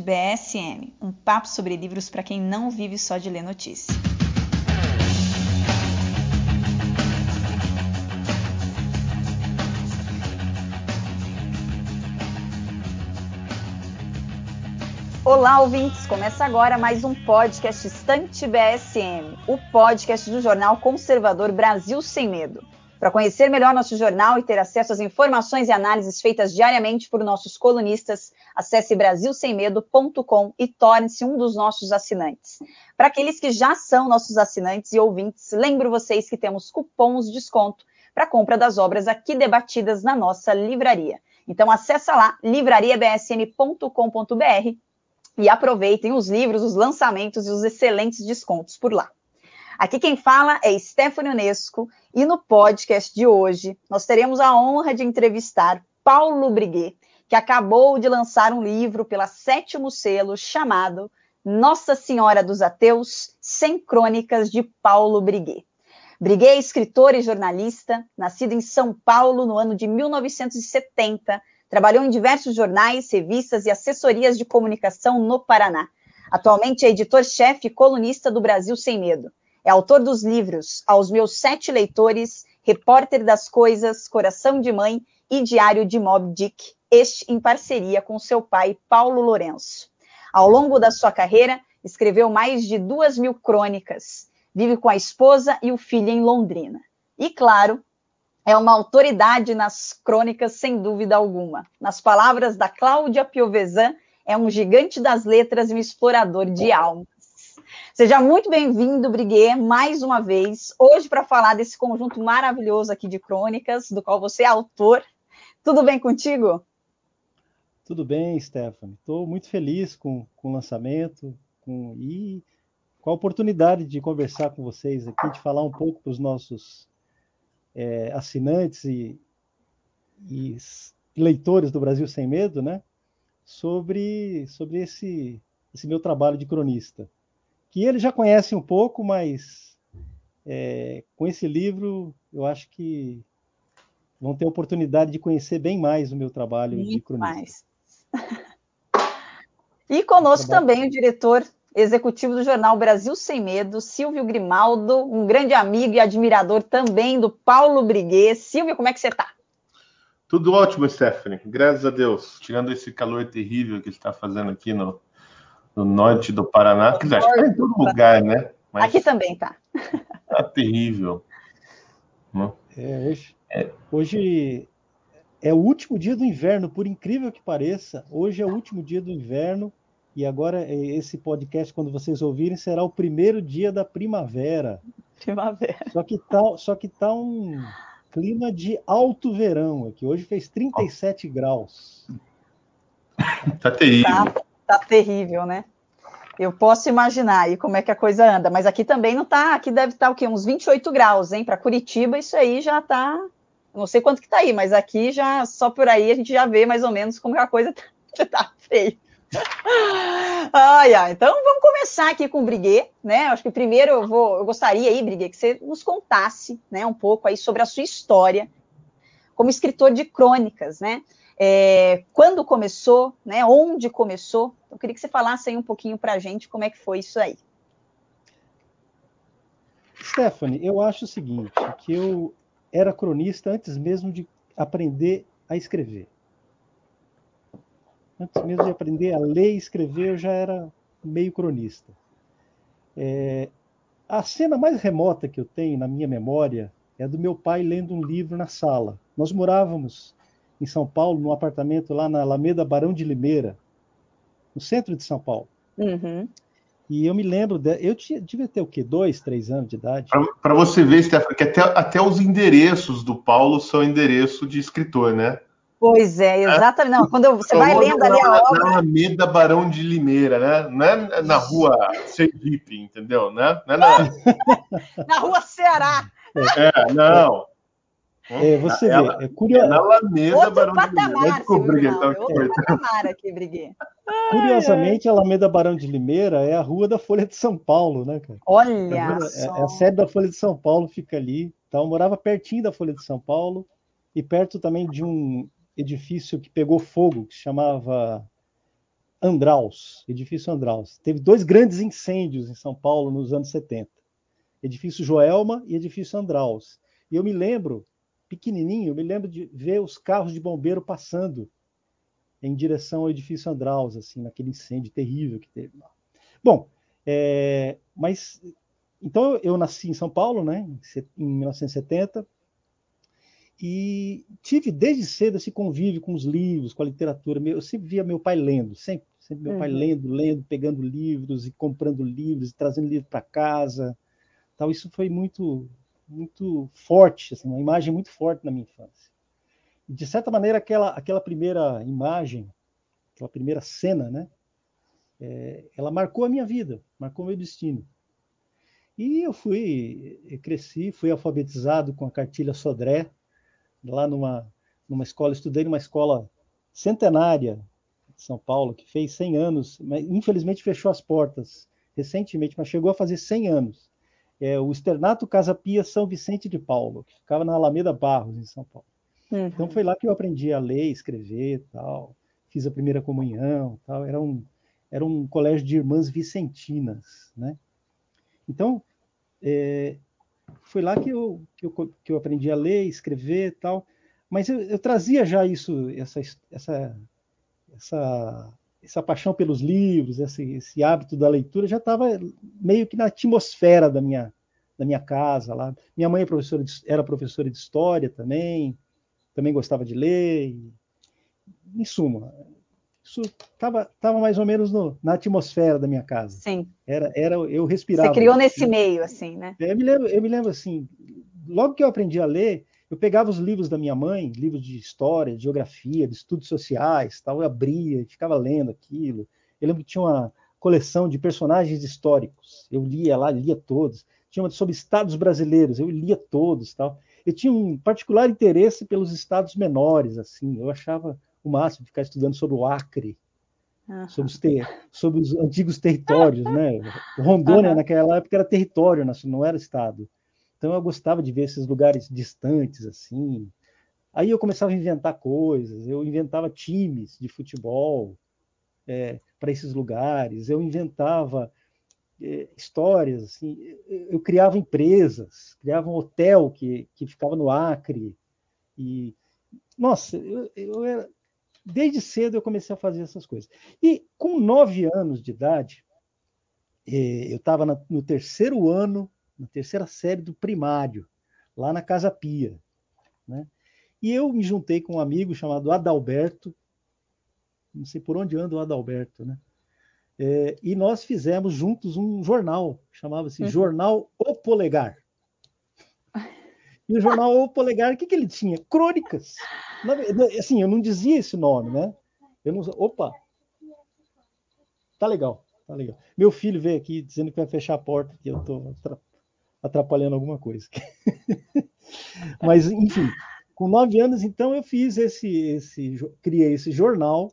BSM, um papo sobre livros para quem não vive só de ler notícia. Olá, ouvintes! Começa agora mais um podcast Estante BSM, o podcast do jornal conservador Brasil Sem Medo. Para conhecer melhor nosso jornal e ter acesso às informações e análises feitas diariamente por nossos colunistas, acesse brasilsemmedo.com e torne-se um dos nossos assinantes. Para aqueles que já são nossos assinantes e ouvintes, lembro vocês que temos cupons de desconto para compra das obras aqui debatidas na nossa livraria. Então acessa lá livrariabsn.com.br e aproveitem os livros, os lançamentos e os excelentes descontos por lá. Aqui quem fala é Stephanie Unesco e no podcast de hoje nós teremos a honra de entrevistar Paulo Briguet, que acabou de lançar um livro pela sétimo selo chamado Nossa Senhora dos Ateus, sem crônicas de Paulo Briguet. Briguet é escritor e jornalista, nascido em São Paulo no ano de 1970, trabalhou em diversos jornais, revistas e assessorias de comunicação no Paraná. Atualmente é editor-chefe e colunista do Brasil Sem Medo. É autor dos livros Aos Meus Sete Leitores, Repórter das Coisas, Coração de Mãe e Diário de Mob Dick, este em parceria com seu pai, Paulo Lourenço. Ao longo da sua carreira, escreveu mais de duas mil crônicas. Vive com a esposa e o filho em Londrina. E, claro, é uma autoridade nas crônicas, sem dúvida alguma. Nas palavras da Cláudia Piovesan, é um gigante das letras e um explorador de almas. Seja muito bem-vindo, Briguet, mais uma vez, hoje para falar desse conjunto maravilhoso aqui de crônicas, do qual você é autor. Tudo bem contigo? Tudo bem, Stephanie. Estou muito feliz com, com o lançamento com, e com a oportunidade de conversar com vocês aqui, de falar um pouco para os nossos é, assinantes e, e, leitores do Brasil Sem Medo, né? Sobre, sobre esse, esse meu trabalho de cronista que eles já conhecem um pouco, mas é, com esse livro eu acho que vão ter a oportunidade de conhecer bem mais o meu trabalho Muito de cronista. Mais. e conosco também o diretor executivo do jornal Brasil Sem Medo, Silvio Grimaldo, um grande amigo e admirador também do Paulo Briguet. Silvio, como é que você está? Tudo ótimo, Stephanie. Graças a Deus. Tirando esse calor terrível que está fazendo aqui no, no norte do Paraná. Dizer, acho que tá em todo lugar, né? Mas Aqui também tá. Tá terrível. É, hoje, é. hoje é o último dia do inverno, por incrível que pareça. Hoje é o último dia do inverno e agora esse podcast, quando vocês ouvirem, será o primeiro dia da primavera. Primavera. Só que tá, só que tá um clima de alto verão aqui. Hoje fez 37 oh. graus. Tá terrível. Tá tá terrível, né? Eu posso imaginar aí como é que a coisa anda, mas aqui também não tá, aqui deve estar tá, o quê? Uns 28 graus, hein? Para Curitiba isso aí já tá, não sei quanto que tá aí, mas aqui já só por aí a gente já vê mais ou menos como a coisa tá, tá feia. ai, ai, então vamos começar aqui com o Briguet, né? Acho que primeiro eu vou, eu gostaria aí, Briguet, que você nos contasse, né, um pouco aí sobre a sua história como escritor de crônicas, né? É, quando começou, né? Onde começou? Eu queria que você falasse aí um pouquinho para a gente como é que foi isso aí. Stephanie, eu acho o seguinte, que eu era cronista antes mesmo de aprender a escrever. Antes mesmo de aprender a ler e escrever, eu já era meio cronista. É, a cena mais remota que eu tenho na minha memória é do meu pai lendo um livro na sala. Nós morávamos em São Paulo, num apartamento lá na Alameda Barão de Limeira, no centro de São Paulo. Uhum. E eu me lembro, de, eu tinha, devia ter o quê? Dois, três anos de idade. Para você ver, Stefano, que até, até os endereços do Paulo são endereço de escritor, né? Pois é, exatamente. Não, quando você vai lendo ali a obra. Na Alameda Barão de Limeira, né? Não é na rua Sergipe, entendeu? Né? Não é na... na rua Ceará. É, não. É, você ela, vê, é curioso. Na Alameda, outro Barão patamar, de Limeira. Não, é outro patamar aqui, Briguet. Curiosamente, a Alameda Barão de Limeira é a rua da Folha de São Paulo, né, cara? Olha é, só. É, a sede da Folha de São Paulo fica ali. Então, eu morava pertinho da Folha de São Paulo e perto também de um edifício que pegou fogo, que se chamava Andraus, edifício Andraus. Teve dois grandes incêndios em São Paulo nos anos 70. Edifício Joelma e edifício Andraus. E eu me lembro, pequenininho, eu me lembro de ver os carros de bombeiro passando em direção ao edifício Andraus, assim, naquele incêndio terrível que teve lá. Bom, é, mas então eu nasci em São Paulo, né, em 1970, e tive desde cedo esse convívio com os livros, com a literatura. Eu sempre via meu pai lendo, sempre, sempre meu uhum. pai lendo, lendo, pegando livros e comprando livros e trazendo livro para casa. Tal, isso foi muito, muito forte, assim, uma imagem muito forte na minha infância. De certa maneira, aquela, aquela primeira imagem, aquela primeira cena, né, é, ela marcou a minha vida, marcou meu destino. E eu fui, eu cresci, fui alfabetizado com a cartilha Sodré, lá numa, numa escola, estudei numa escola centenária de São Paulo, que fez 100 anos, mas infelizmente fechou as portas recentemente, mas chegou a fazer 100 anos. É o Externato Casa Pia São Vicente de Paulo, que ficava na Alameda Barros, em São Paulo. Uhum. Então foi lá que eu aprendi a ler, escrever, tal. Fiz a primeira comunhão, tal. Era um era um colégio de irmãs vicentinas, né? Então é, foi lá que eu, que eu, que eu aprendi a ler, escrever tal. Mas eu, eu trazia já isso, essa, essa, essa, essa paixão pelos livros, esse, esse hábito da leitura, já estava meio que na atmosfera da minha, da minha casa lá. Minha mãe é professora de, era professora de história também, também gostava de ler. E, em suma, isso estava tava mais ou menos no, na atmosfera da minha casa. Sim. Era, era, eu respirava. Você criou nesse meio, assim, né? Eu me lembro, eu me lembro assim, logo que eu aprendi a ler, eu pegava os livros da minha mãe, livros de história, de geografia, de estudos sociais, tal, eu abria e ficava lendo aquilo. Eu lembro que tinha uma coleção de personagens históricos. Eu lia lá, lia todos. Tinha uma sobre estados brasileiros, eu lia todos, tal. Eu tinha um particular interesse pelos estados menores, assim. Eu achava o máximo, ficar estudando sobre o Acre, uhum. sobre, os ter, sobre, os antigos territórios, né? Rondônia, uhum. naquela época, era território, não era estado. Então eu gostava de ver esses lugares distantes, assim. Aí eu começava a inventar coisas, eu inventava times de futebol é, para esses lugares, eu inventava é, histórias, assim, eu, criava empresas, criava um hotel que, que ficava no Acre, e nossa, eu, eu era, desde cedo eu comecei a fazer essas coisas. E com nove anos de idade, eh, eu estava no terceiro ano, na terceira série do primário, lá na Casa Pia. Né? E eu me juntei com um amigo chamado Adalberto, não sei por onde anda o Adalberto, né? É, e nós fizemos juntos um jornal, chamava-se uhum. Jornal O Polegar. E o jornal O Polegar, o que, que ele tinha? Crônicas. Assim, eu não dizia esse nome, né? Eu não, opa, tá legal, tá legal. Meu filho veio aqui dizendo que vai fechar a porta, que eu estou atrapalhando alguma coisa. Mas, enfim, com nove anos, então, eu fiz esse, esse, criei esse jornal,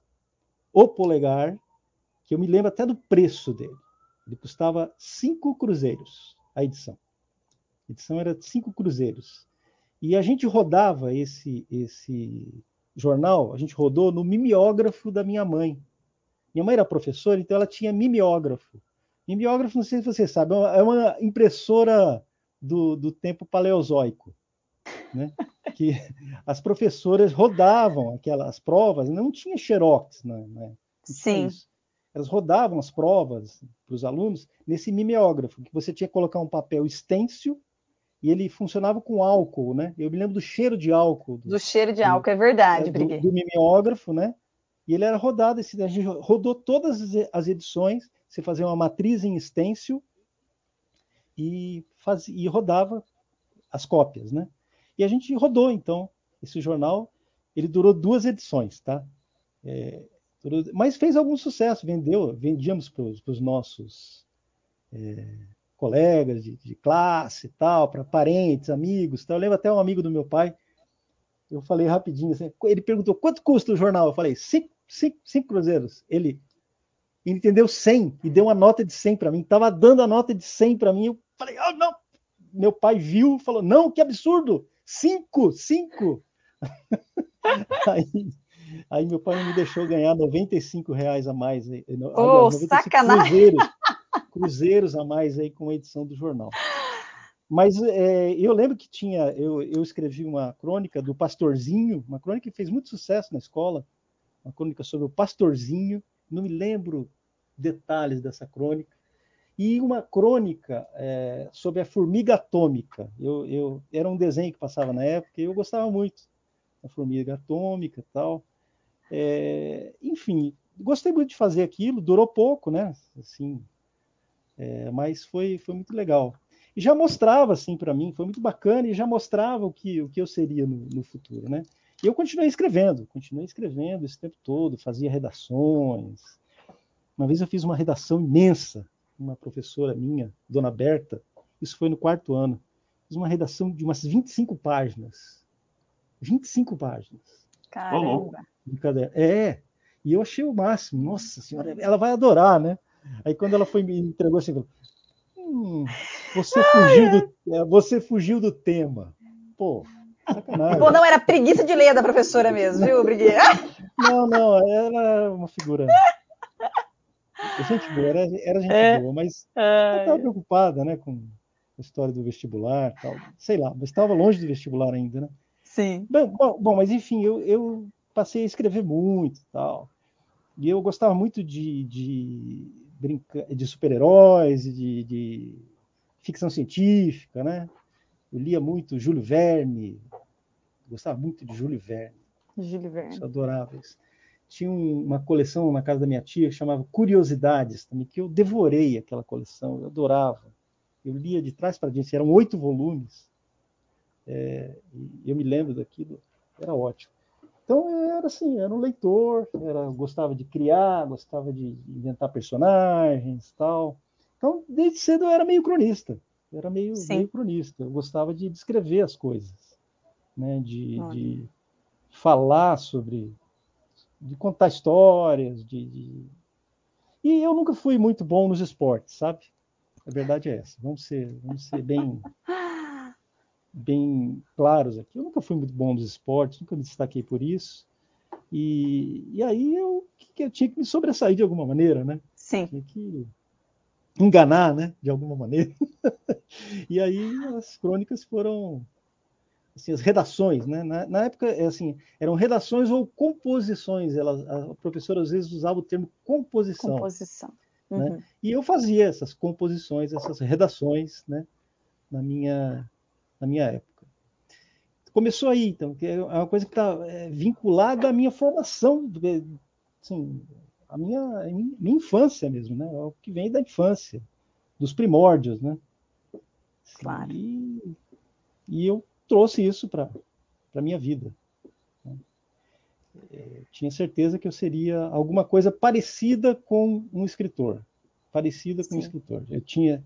O Polegar, que eu me lembro até do preço dele. Ele custava cinco cruzeiros a edição. A edição era cinco cruzeiros. E a gente rodava esse, esse jornal, a gente rodou no mimeógrafo da minha mãe. Minha mãe era professora, então ela tinha mimeógrafo. Mimeógrafo, não sei se você sabe, é uma é impressora do, do tempo paleozoico. Né? que as professoras rodavam aquelas provas, não tinha xerox, né? né? Sim. Elas rodavam as provas para os alunos nesse mimeógrafo, que você tinha que colocar um papel estêncil e ele funcionava com álcool, né? Eu me lembro do cheiro de álcool. Do, do cheiro de álcool, é verdade, é, do, do, mimeógrafo, né? E ele era rodado, esse, a gente rodou todas as edições, você fazia uma matriz em stencil e, e rodava as cópias, né? E a gente rodou, então, esse jornal, ele durou duas edições, tá? É, durou, mas fez algum sucesso, vendeu, vendíamos para os nossos... É, colegas de, de classe e tal, para parentes, amigos. Tal. Eu lembro até um amigo do meu pai, eu falei rapidinho, assim, ele perguntou quanto custa o jornal? Eu falei, cinco, cinco, cinco cruzeiros. Ele, ele entendeu 100 e deu uma nota de 100 para mim. Tava dando a nota de 100 para mim. Eu falei, oh, não. Meu pai viu, falou, não, que absurdo. Cinco, cinco. Aí Aí meu pai me deixou ganhar 95 reais a mais. Oh, aliás, sacanagem! Cruzeiros, cruzeiros a mais aí com a edição do jornal. Mas é, eu lembro que tinha, eu, eu, escrevi uma crônica do Pastorzinho, uma crônica que fez muito sucesso na escola, uma crônica sobre o Pastorzinho, não me lembro detalhes dessa crônica, e uma crônica é, sobre a formiga atômica. Eu, eu, era um desenho que passava na época e eu gostava muito da formiga atômica e tal. É, enfim, gostei muito de fazer aquilo, durou pouco, né? Assim, é, mas foi, foi muito legal. E já mostrava, assim, para mim, foi muito bacana e já mostrava o que, o que eu seria no, no futuro, né? E eu continuei escrevendo, continuei escrevendo esse tempo todo, fazia redações. Uma vez eu fiz uma redação imensa, uma professora minha, Dona Berta, isso foi no quarto ano, fiz uma redação de umas 25 páginas. 25 páginas. Caramba! Brincadeira. É, e eu achei o máximo. Nossa senhora, ela vai adorar, né? Aí quando ela foi me entregou assim, hum, você fugiu do, é, você fugiu do tema. Pô, sacanagem. Não, era preguiça de ler da professora mesmo, viu, Briguinha? Não, não, ela é uma figura. Gente boa, era, era gente é. boa, mas ela estava preocupada, né, com a história do vestibular, tal. Sei lá, mas estava longe do vestibular ainda, né? Sim. Bom, bom, bom mas enfim, eu, eu passei a escrever muito, tal. E eu gostava muito de, de brinca... de super-heróis, de, de ficção científica, né? Eu lia muito Júlio Verne, gostava muito de Júlio Verne. Júlio Verne. Eu adorava isso. Tinha uma coleção na casa da minha tia que chamava Curiosidades, também, que eu devorei aquela coleção, eu adorava. Eu lia de trás para diante, eram oito volumes. É, eu me lembro daquilo, era ótimo. Então era assim, era um leitor, era, gostava de criar, gostava de inventar personagens, tal. Então desde cedo eu era meio cronista, eu era meio, meio cronista. Eu gostava de descrever as coisas, né? De, de falar sobre, de contar histórias, de, de, e eu nunca fui muito bom nos esportes, sabe? A verdade é essa. Vamos ser, vamos ser bem bem claros aqui. Eu nunca fui muito bom nos esportes, nunca me destaquei por isso. E, e aí eu, eu tinha que me sobressair de alguma maneira, né? Sim. Tinha que enganar, né? De alguma maneira. e aí as crônicas foram assim, as redações, né? Na, na, época, é assim, eram redações ou composições. Ela, a professora às vezes usava o termo composição. Composição. Né? Uhum. E eu fazia essas composições, essas redações, né? Na minha na minha época. Começou aí, então, que é uma coisa que está é, vinculada à minha formação, assim, a minha, minha infância mesmo, né? É o que vem da infância, dos primórdios, né? Claro. E, e eu trouxe isso para a minha vida. Né? É, tinha certeza que eu seria alguma coisa parecida com um escritor. Parecida com Sim. um escritor. Eu tinha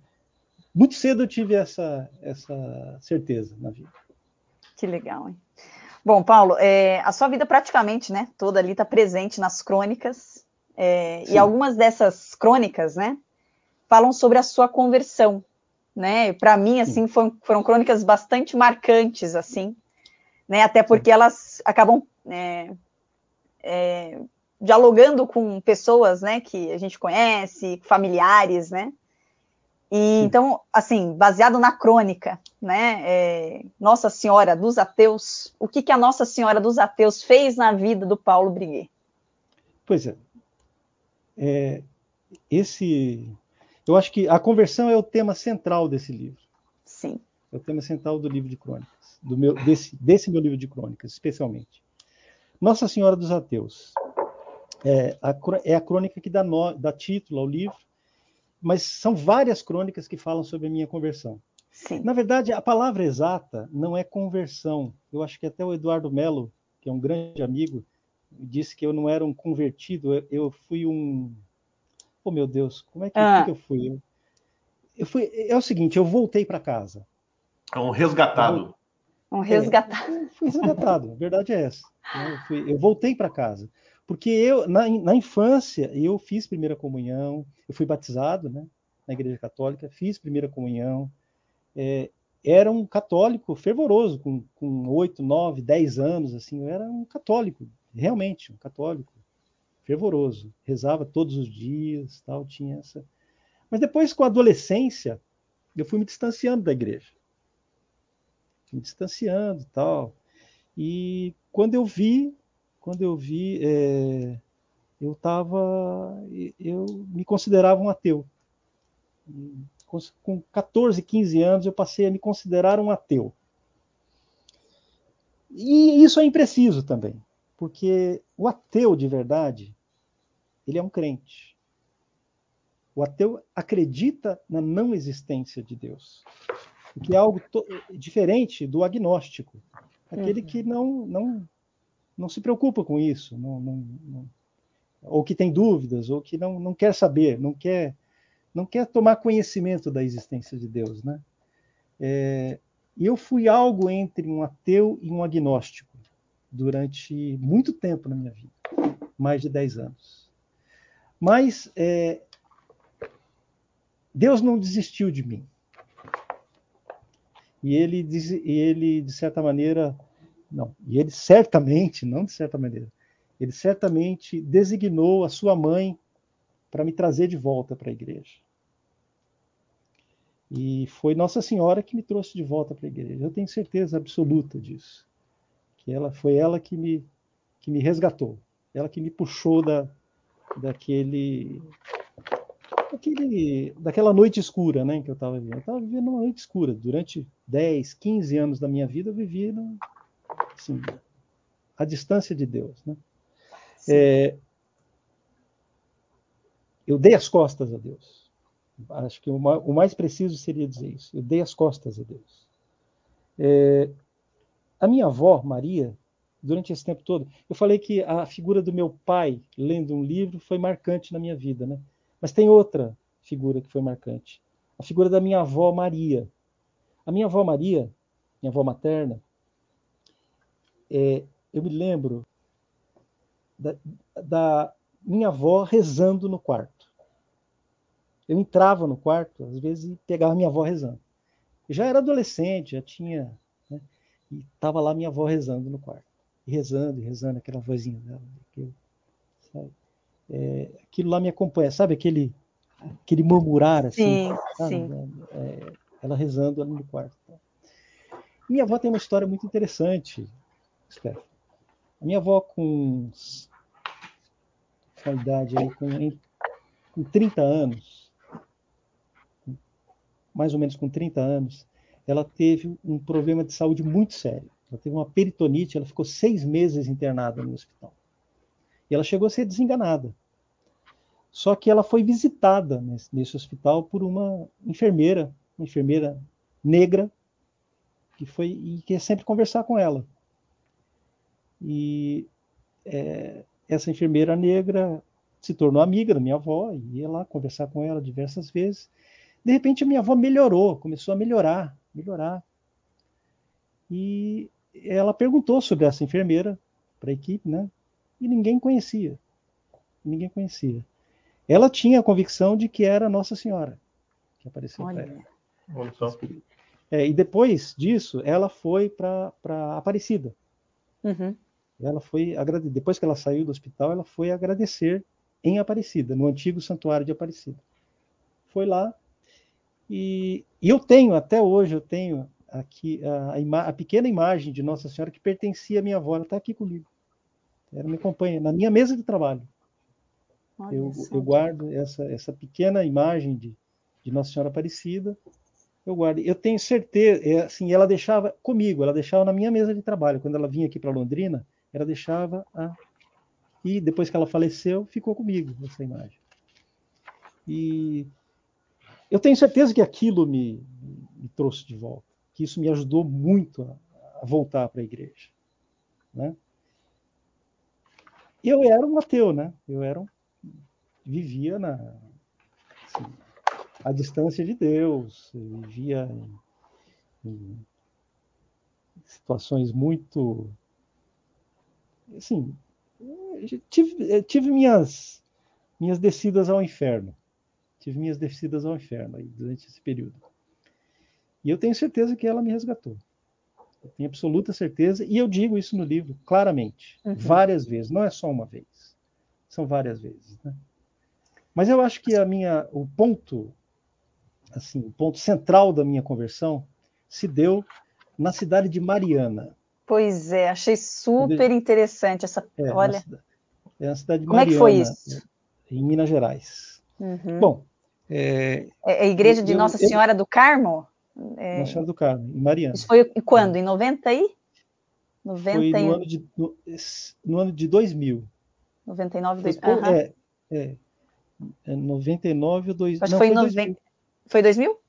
muito cedo eu tive essa, essa certeza na vida. Que legal, hein? Bom, Paulo, é, a sua vida praticamente, né, toda ali está presente nas crônicas, é, e algumas dessas crônicas, né, falam sobre a sua conversão, né? Para mim, assim, foram, foram, crônicas bastante marcantes, assim, né? Até porque elas acabam é, é, dialogando com pessoas, né, que a gente conhece, familiares, né? E, então, assim, baseado na crônica, né? É, Nossa Senhora dos Ateus, o que, que a Nossa Senhora dos Ateus fez na vida do Paulo Briguet? Pois é. é. Esse. Eu acho que a conversão é o tema central desse livro. Sim. É o tema central do livro de crônicas, do meu, desse, desse meu livro de crônicas, especialmente. Nossa Senhora dos Ateus. É a, é a crônica que dá, no, dá título ao livro mas são várias crônicas que falam sobre a minha conversão. Sim. Na verdade, a palavra exata não é conversão. Eu acho que até o Eduardo Melo, que é um grande amigo, disse que eu não era um convertido, eu, fui um. Oh, meu Deus, como é que, ah. que eu fui? Eu, eu, fui? É o seguinte, eu voltei para casa. É um resgatado. Um resgatado. É, fui resgatado, a verdade é essa. Eu, fui, eu voltei para casa. Porque eu, na, na infância, eu fiz primeira comunhão, eu fui batizado, né, na igreja católica, fiz primeira comunhão, é, era um católico fervoroso, com, com 8, 9, 10 anos, assim, eu era um católico realmente um católico fervoroso, rezava todos os dias, tal, tinha essa. Mas depois, com a adolescência, eu fui me distanciando da igreja, me distanciando, tal. E quando eu vi, quando eu vi, é, eu estava, eu me considerava um ateu. Com 14, 15 anos, eu passei a me considerar um ateu. E isso é impreciso também, porque o ateu de verdade, ele é um crente. O ateu acredita na não existência de Deus, o que é algo diferente do agnóstico, aquele uhum. que não, não, não se preocupa com isso, não, não, não, ou que tem dúvidas, ou que não, não quer saber, não quer, não quer tomar conhecimento da existência de Deus. Né? É, eu fui algo entre um ateu e um agnóstico durante muito tempo na minha vida mais de 10 anos. Mas é, Deus não desistiu de mim. E ele, e ele, de certa maneira, não, e ele certamente, não de certa maneira, ele certamente designou a sua mãe para me trazer de volta para a igreja. E foi Nossa Senhora que me trouxe de volta para a igreja. Eu tenho certeza absoluta disso. Que ela foi ela que me que me resgatou, ela que me puxou da daquele daquele daquela noite escura, né, que eu estava vivendo. Eu estava vivendo uma noite escura durante 10, 15 anos da minha vida, eu vivi no, assim, a distância de Deus, né? É, eu dei as costas a Deus. Acho que o mais preciso seria dizer isso. Eu dei as costas a Deus. É, a minha avó, Maria, durante esse tempo todo, eu falei que a figura do meu pai lendo um livro foi marcante na minha vida, né? Mas tem outra figura que foi marcante. A figura da minha avó Maria. A minha avó Maria, minha avó materna, é, eu me lembro da, da minha avó rezando no quarto. Eu entrava no quarto, às vezes, e pegava minha avó rezando. Eu já era adolescente, já tinha. E estava lá minha avó rezando no quarto. E rezando, e rezando, aquela vozinha dela. Aquilo, é, aquilo lá me acompanha, sabe aquele, aquele murmurar assim? Sim, sabe? sim. É, ela rezando ali no quarto. Minha avó tem uma história muito interessante, Steph. A minha avó, com a idade aí, com, com 30 anos, mais ou menos com 30 anos, ela teve um problema de saúde muito sério. Ela teve uma peritonite, ela ficou seis meses internada no hospital. E ela chegou a ser desenganada. Só que ela foi visitada nesse, nesse hospital por uma enfermeira, uma enfermeira negra, que foi e quer sempre conversar com ela. E é, essa enfermeira negra se tornou amiga da minha avó e ia lá conversar com ela diversas vezes. De repente, a minha avó melhorou, começou a melhorar, melhorar. E ela perguntou sobre essa enfermeira para a equipe, né? E ninguém conhecia. Ninguém conhecia. Ela tinha a convicção de que era Nossa Senhora que apareceu para ela. É, e depois disso, ela foi para Aparecida. Uhum. Ela foi depois que ela saiu do hospital, ela foi agradecer em Aparecida, no antigo santuário de Aparecida. Foi lá e, e eu tenho, até hoje, eu tenho aqui a, a, pequena imagem de Nossa Senhora que pertencia à minha avó, ela está aqui comigo. Ela me acompanha na minha mesa de trabalho. Eu, eu, guardo essa, essa pequena imagem de, de Nossa Senhora Aparecida. Eu guardo. Eu tenho certeza, é, assim, ela deixava comigo, ela deixava na minha mesa de trabalho. Quando ela vinha aqui para Londrina, ela deixava a. E depois que ela faleceu, ficou comigo essa imagem. E eu tenho certeza que aquilo me, me trouxe de volta, que isso me ajudou muito a, a voltar para a igreja. Né? Eu era um ateu, né? Eu era um, vivia na assim, a distância de Deus, vivia em, em situações muito assim, tive, tive minhas minhas descidas ao inferno tive minhas descidas ao inferno aí, durante esse período. E eu tenho certeza que ela me resgatou. Eu tenho absoluta certeza, e eu digo isso no livro claramente, uhum. várias vezes, não é só uma vez, são várias vezes. Né? Mas eu acho que a minha, o ponto, assim, o ponto central da minha conversão se deu na cidade de Mariana. Pois é, achei super interessante essa. É, Olha. É a cidade de Como Mariana, é que foi isso? Em Minas Gerais. Uhum. Bom. É, é a igreja de eu, Nossa Senhora eu, do Carmo? É... Nossa Senhora do Carmo, em Mariana. Isso foi quando? Em 90 aí? 90 foi no ano de, no, no ano de 2000. 99, 2000. Uhum. É, é, é 99 ou 2000. Acho que foi, foi 90. Foi 2000?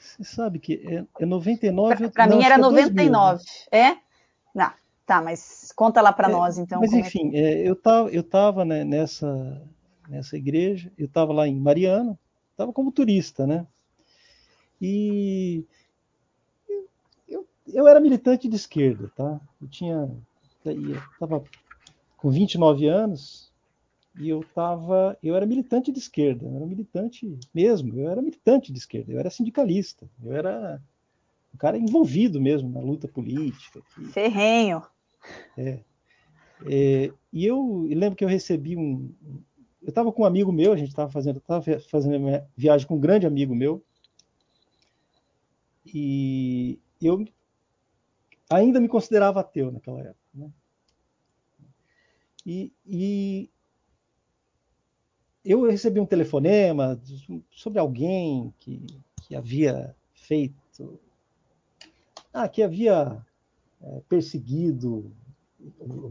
Você sabe que é, é 99. Para mim era 99. 2000, né? É? Não. Tá, mas conta lá para é, nós então. Mas enfim, é eu tava, eu tava né, nessa nessa igreja, eu estava lá em Mariana, estava como turista, né? E eu, eu era militante de esquerda, tá? Eu tinha, eu estava com 29 anos e eu tava, eu era militante de esquerda, eu era militante mesmo, eu era militante de esquerda, eu era sindicalista, eu era um cara envolvido mesmo na luta política. Ferrenho. É. é e eu, eu lembro que eu recebi um, eu estava com um amigo meu, a gente estava fazendo, tava fazendo viagem com um grande amigo meu, e eu ainda me considerava ateu naquela época. Né? E, e, eu recebi um telefonema sobre alguém que, que havia feito, ah, que havia é, perseguido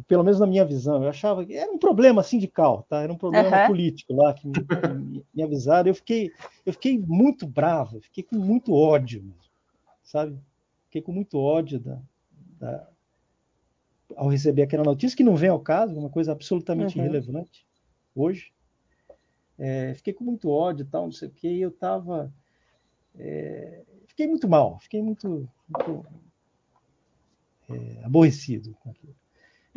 pelo menos na minha visão, eu achava que era um problema sindical, tá? Era um problema uhum. político lá que me, me, me, avisaram. Eu fiquei, eu fiquei muito bravo, fiquei com muito ódio, sabe? Fiquei com muito ódio da, da, ao receber aquela notícia que não vem ao caso, uma coisa absolutamente uhum. irrelevante hoje. É, fiquei com muito ódio, tal, não sei o que. Eu estava, é, fiquei muito mal, fiquei muito, muito é, aborrecido com aquilo.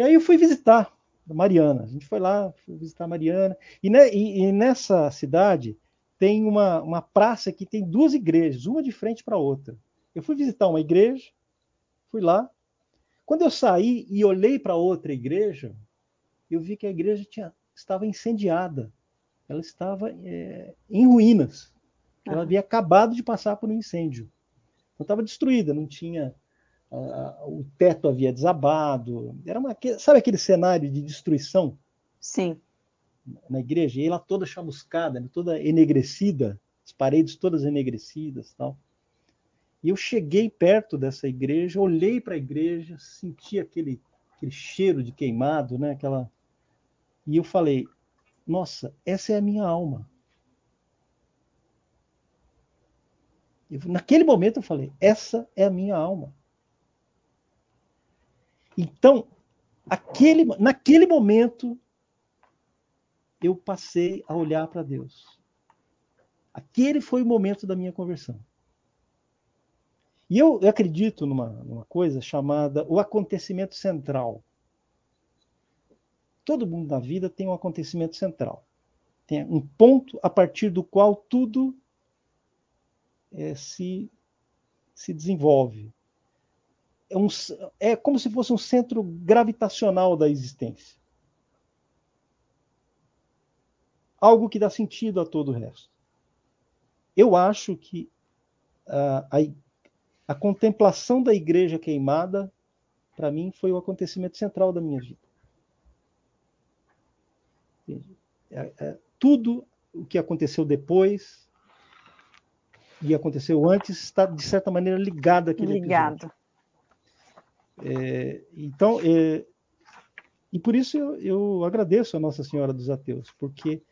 E aí eu fui visitar Mariana. A gente foi lá, fui visitar Mariana. E, ne, e, e nessa cidade tem uma, uma praça que tem duas igrejas, uma de frente para a outra. Eu fui visitar uma igreja, fui lá. Quando eu saí e olhei para outra igreja, eu vi que a igreja tinha, estava incendiada. Ela estava é, em ruínas. Ela havia acabado de passar por um incêndio. Então estava destruída, não tinha o teto havia desabado. Era uma, sabe aquele cenário de destruição? Sim. Na igreja, e ela toda chamuscada, né, toda enegrecida, as paredes todas enegrecidas, tal. E eu cheguei perto dessa igreja, olhei para a igreja, senti aquele, aquele cheiro de queimado, né? Aquela e eu falei: Nossa, essa é a minha alma. Eu, naquele momento eu falei: Essa é a minha alma. Então, aquele, naquele momento, eu passei a olhar para Deus. Aquele foi o momento da minha conversão. E eu, eu acredito numa, numa coisa chamada o acontecimento central. Todo mundo na vida tem um acontecimento central. Tem um ponto a partir do qual tudo é, se, se desenvolve é, um, é como se fosse um centro gravitacional da existência. Algo que dá sentido a todo o resto. Eu acho que a, a, contemplação da igreja queimada, para mim, foi o acontecimento central da minha vida. É, é, tudo o que aconteceu depois e aconteceu antes está, de certa maneira, ligado àquele ligado. episódio. É, então, é, e por isso eu, eu, agradeço a Nossa Senhora dos Ateus, porque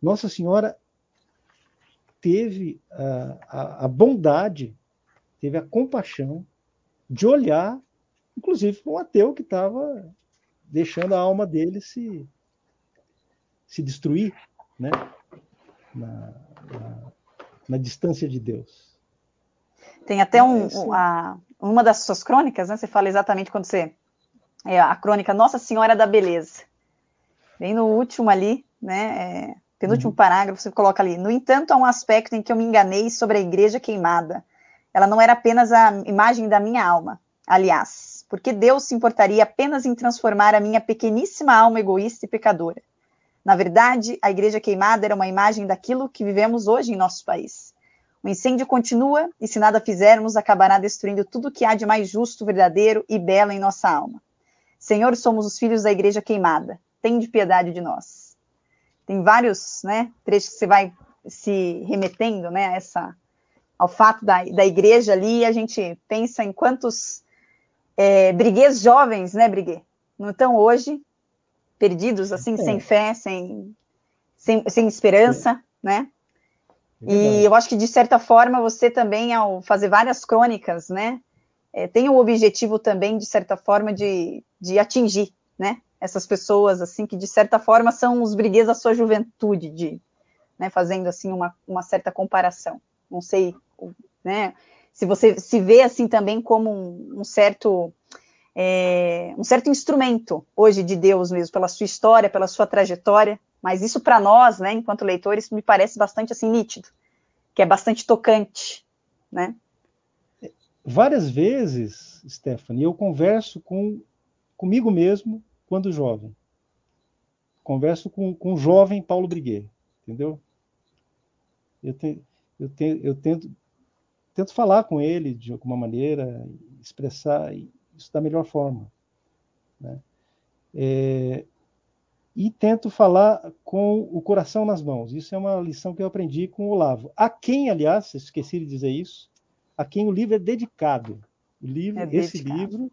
Nossa Senhora teve a, a, a bondade, teve a compaixão de olhar, inclusive para um ateu que estava deixando a alma dele se, se destruir, né? Na, na, na distância de Deus. Tem até um, é, a, uma das suas crônicas, né? Você fala exatamente quando você. É a crônica Nossa Senhora da Beleza. Bem no último ali, né? É, penúltimo uhum. parágrafo, você coloca ali. No entanto, há um aspecto em que eu me enganei sobre a igreja queimada. ela não era apenas a imagem da minha alma. Aliás, porque Deus se importaria apenas em transformar a minha pequeníssima alma egoísta e pecadora. Na verdade, a igreja queimada era uma imagem daquilo que vivemos hoje em nosso país. O incêndio continua e, se nada fizermos, acabará destruindo tudo que há de mais justo, verdadeiro e belo em nossa alma. Senhor, somos os filhos da igreja queimada. Tem de piedade de nós. Tem vários né, trechos que você vai se remetendo né, a essa, ao fato da, da igreja ali, e a gente pensa em quantos é, briguês jovens, né, Briguê? Não estão hoje perdidos, assim, é. sem fé, sem, sem, sem esperança, né? É e eu acho que, de certa forma, você também, ao fazer várias crônicas, né, é, tem o objetivo também, de certa forma, de, de atingir, né, essas pessoas, assim, que, de certa forma, são os briguês da sua juventude, de, né, fazendo, assim, uma, uma certa comparação. Não sei, né, se você se vê, assim, também como um, um certo... É, um certo instrumento hoje de Deus mesmo, pela sua história, pela sua trajetória, mas isso para nós, né, enquanto leitores, me parece bastante assim nítido, que é bastante tocante, né? Várias vezes, Stephanie, eu converso com comigo mesmo quando jovem. Converso com, com o jovem Paulo Briguet, entendeu? Eu, te, eu, te, eu tento, tento falar com ele de alguma maneira, expressar isso da melhor forma. Né? É, e tento falar com o coração nas mãos. Isso é uma lição que eu aprendi com o Olavo. A quem, aliás, esqueci de dizer isso, a quem o livro é dedicado. O livro, é esse livro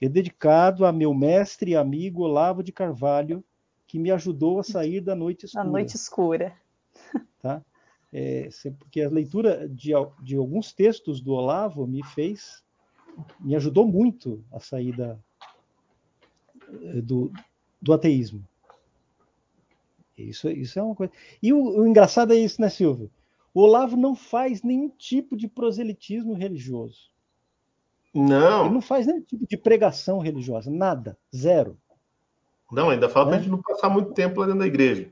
é dedicado a meu mestre e amigo Olavo de Carvalho, que me ajudou a sair da noite escura. Da noite escura. Tá? É, porque a leitura de, de alguns textos do Olavo me fez, me ajudou muito a sair da, do, do ateísmo. Isso, isso é uma coisa. E o, o engraçado é isso, né, Silvio? O Olavo não faz nenhum tipo de proselitismo religioso. Não. Ele não faz nenhum tipo de pregação religiosa, nada, zero. Não, ainda fala é? pra gente não passar muito tempo lá dentro da igreja.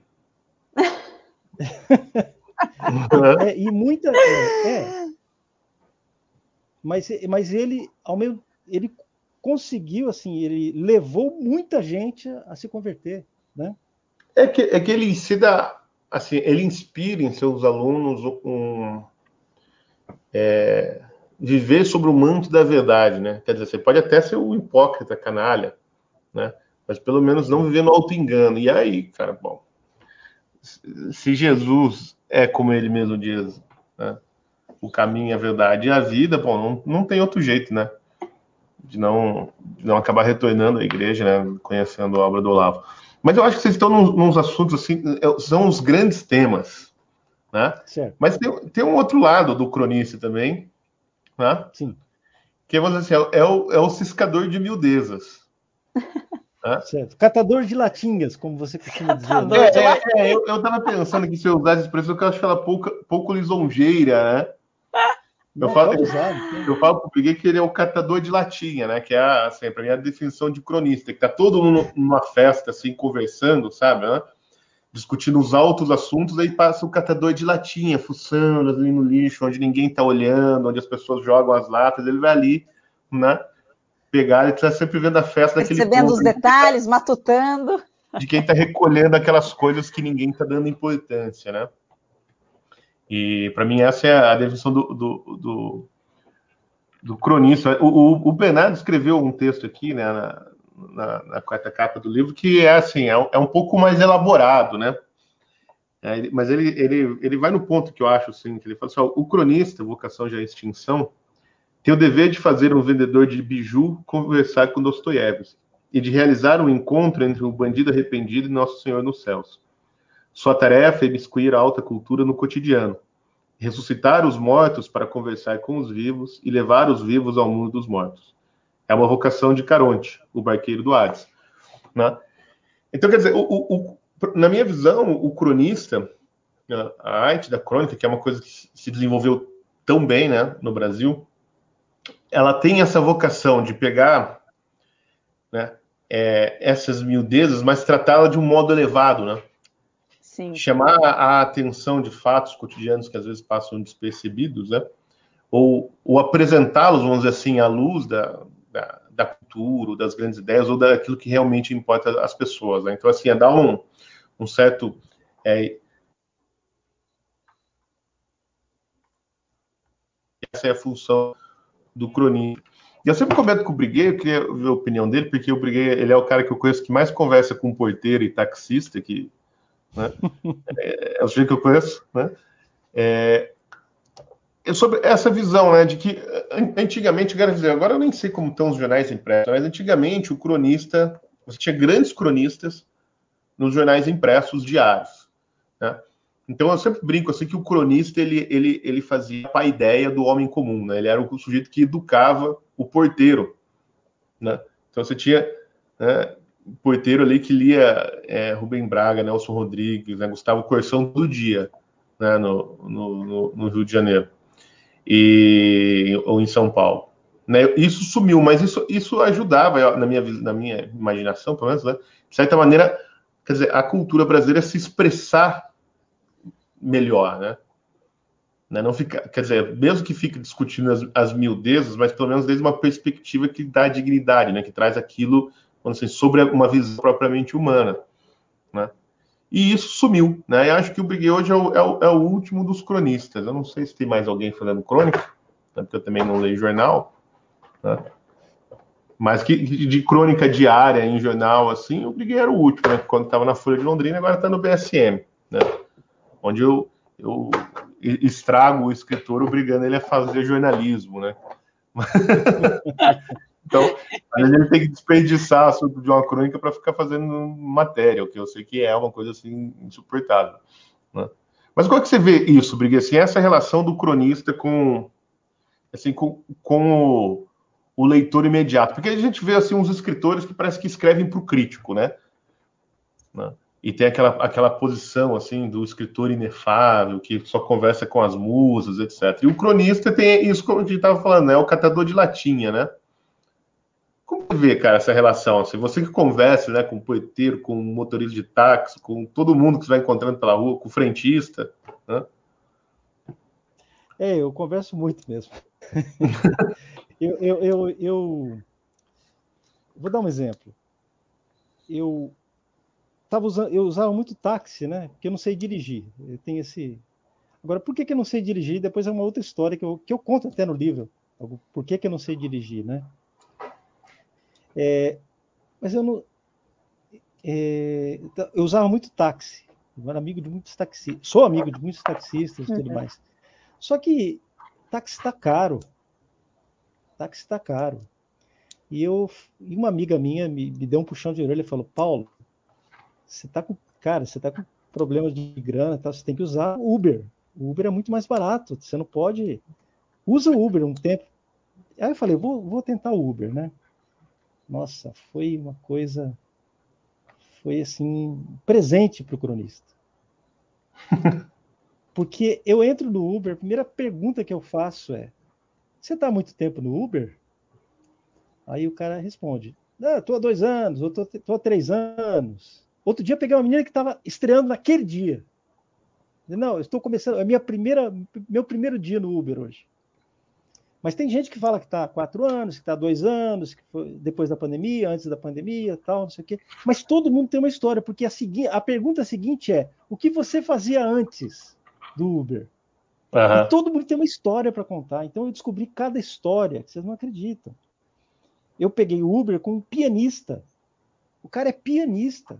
é, e muita. É, é, Mas, mas ele, ao mesmo, ele conseguiu, assim, ele levou muita gente a, a se converter, né? É que, é que ele ensina, assim, ele inspira em seus alunos um, é, viver sobre o manto da verdade, né? Quer dizer, você pode até ser um hipócrita, canalha, né? Mas pelo menos não viver no auto-engano. E aí, cara, bom, se Jesus é como ele mesmo diz, né? o caminho, a verdade e a vida, bom, não, não tem outro jeito, né? De não, de não acabar retornando à igreja, né? Conhecendo a obra do Olavo. Mas eu acho que vocês estão nos, nos assuntos assim, é, são os grandes temas, né? Certo. Mas tem, tem um outro lado do cronista também, né? Sim. Que dizer assim, é, o, é o ciscador de miudezas. né? Certo. Catador de latinhas, como você costuma dizer. Né? É, é, é, eu, eu tava pensando que se eu usasse essa expressão, que eu acho que ela pouco, pouco lisonjeira, né? Eu falo, eu falo pro que ele é o catador de latinha, né? Que é, assim, pra mim, a definição de cronista, que tá todo mundo numa festa, assim, conversando, sabe? Né? Discutindo os altos assuntos, aí passa o catador de latinha, fuçando ali no lixo, onde ninguém tá olhando, onde as pessoas jogam as latas, ele vai ali, né? Pegar, ele tá sempre vendo a festa daquele Percebendo os detalhes, tá, matutando. De quem tá recolhendo aquelas coisas que ninguém tá dando importância, né? E para mim essa é a definição do, do, do, do cronista. O, o, o, Bernardo escreveu um texto aqui, né, na, na, na quarta capa do livro, que é assim, é, é um pouco mais elaborado, né? É, mas ele, ele, ele vai no ponto que eu acho assim, que ele fala assim, o cronista, vocação já é extinção, tem o dever de fazer um vendedor de biju conversar com Dostoiévski e de realizar um encontro entre o bandido arrependido e Nosso Senhor nos céus. Sua tarefa é biscuir a alta cultura no cotidiano, ressuscitar os mortos para conversar com os vivos e levar os vivos ao mundo dos mortos. É uma vocação de Caronte, o barqueiro do Hades. Né? Então, quer dizer, o, o, na minha visão, o cronista, né, a arte da crônica, que é uma coisa que se desenvolveu tão bem né, no Brasil, ela tem essa vocação de pegar né, é, essas miudezas, mas tratá-la de um modo elevado, né? Sim. chamar a atenção de fatos cotidianos que às vezes passam despercebidos, né? ou, ou apresentá-los, vamos dizer assim, à luz da, da, da, cultura, das grandes ideias, ou daquilo que realmente importa às pessoas. Né? Então, assim, é dar um, um certo. É, essa é a função do cronista. E eu sempre comento com o Briguet, eu queria ver a opinião dele, porque o Briguet ele é o cara que eu conheço que mais conversa com porteiro e taxista, que né? é, é, o jeito que eu conheço, né? É, é, sobre essa visão, né, de que antigamente, quero dizer, agora eu nem sei como estão os jornais impressos, mas antigamente o cronista, você tinha grandes cronistas nos jornais impressos diários, né? Então eu sempre brinco assim que o cronista ele, ele, ele fazia a ideia do homem comum, né? Ele era o sujeito que educava o porteiro, né? Então você tinha né, porteiro ali que lia é, Rubem Braga, Nelson Rodrigues, né, Gustavo Corsão do dia, né, no, no, no, Rio de Janeiro e ou em São Paulo. Né, isso sumiu, mas isso, isso ajudava na minha, na minha imaginação, pelo menos, né, de certa maneira, quer dizer, a cultura brasileira se expressar melhor, né? né não fica, quer dizer, mesmo que fique discutindo as, as miudezas, mas pelo menos desde uma perspectiva que dá dignidade, né? Que traz aquilo assim, sobre uma visão propriamente humana. Né? E isso sumiu. Né? Eu acho que o Briguet hoje é o, é, o, é o, último dos cronistas. Eu não sei se tem mais alguém fazendo crônica, né? porque eu também não leio jornal. Né? Mas que, de crônica diária em jornal, assim, o Briguet era o último, né? quando estava na Folha de Londrina, agora está no BSM, né? onde eu, eu estrago o escritor obrigando ele a fazer jornalismo, né? Então, a gente tem que desperdiçar assunto de uma crônica para ficar fazendo matéria, o que eu sei que é uma coisa assim insuportável. Né? Mas como é que você vê isso, Briguet? Assim, essa relação do cronista com, assim, com, com o, o, leitor imediato? Porque a gente vê assim uns escritores que parece que escrevem para o crítico, né? né? E tem aquela, aquela posição assim do escritor inefável, que só conversa com as musas, etc. E o cronista tem isso, como a gente estava falando, né? É o catador de latinha, né? Como você vê, cara, essa relação? Assim, você que conversa né, com o poeteiro, com o motorista de táxi, com todo mundo que você vai encontrando pela rua, com o frentista. Né? É, eu converso muito mesmo. eu, eu, eu, eu, vou dar um exemplo. Eu tava usando, eu usava muito táxi, né? Porque eu não sei dirigir. Eu tenho esse. Agora, por que, que eu não sei dirigir? Depois é uma outra história que eu, que eu conto até no livro. Por que, que eu não sei dirigir, né? É, mas eu não. É, eu usava muito táxi. Eu era amigo de muitos taxistas. Sou amigo de muitos taxistas e tudo uhum. mais. Só que táxi está caro. Táxi está caro. E eu, e uma amiga minha me, me deu um puxão de orelha e falou: Paulo, você tá com, cara, você tá com problemas de grana, tá? você tem que usar Uber. O Uber é muito mais barato. Você não pode. Usa o Uber um tempo. Aí eu falei: vou, vou tentar o Uber, né? Nossa, foi uma coisa, foi assim, presente para o cronista. Porque eu entro no Uber, a primeira pergunta que eu faço é: Você está há muito tempo no Uber? Aí o cara responde: ah, Estou há dois anos, ou estou há três anos. Outro dia eu peguei uma menina que estava estreando naquele dia. Não, estou começando, é minha primeira, meu primeiro dia no Uber hoje. Mas tem gente que fala que está há quatro anos, que está há dois anos, que foi depois da pandemia, antes da pandemia, tal, não sei o quê. Mas todo mundo tem uma história, porque a, segui a pergunta seguinte é: o que você fazia antes do Uber? Uhum. E todo mundo tem uma história para contar. Então eu descobri cada história que vocês não acreditam. Eu peguei o Uber com um pianista. O cara é pianista.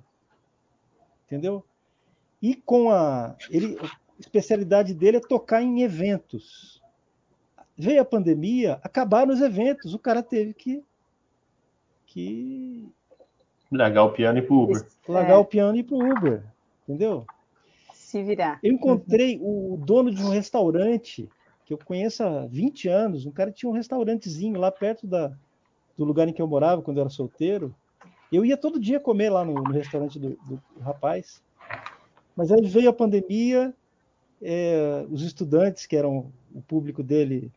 Entendeu? E com a. Ele, a especialidade dele é tocar em eventos veio a pandemia, acabaram os eventos, o cara teve que. que largar o piano e ir pro Uber. Largar é. o piano e ir pro Uber, entendeu? Se virar. Eu encontrei o dono de um restaurante que eu conheço há 20 anos, um cara tinha um restaurantezinho lá perto da, do lugar em que eu morava quando eu era solteiro. Eu ia todo dia comer lá no, no restaurante do, do, rapaz. Mas aí veio a pandemia, é, os estudantes, que eram o público dele,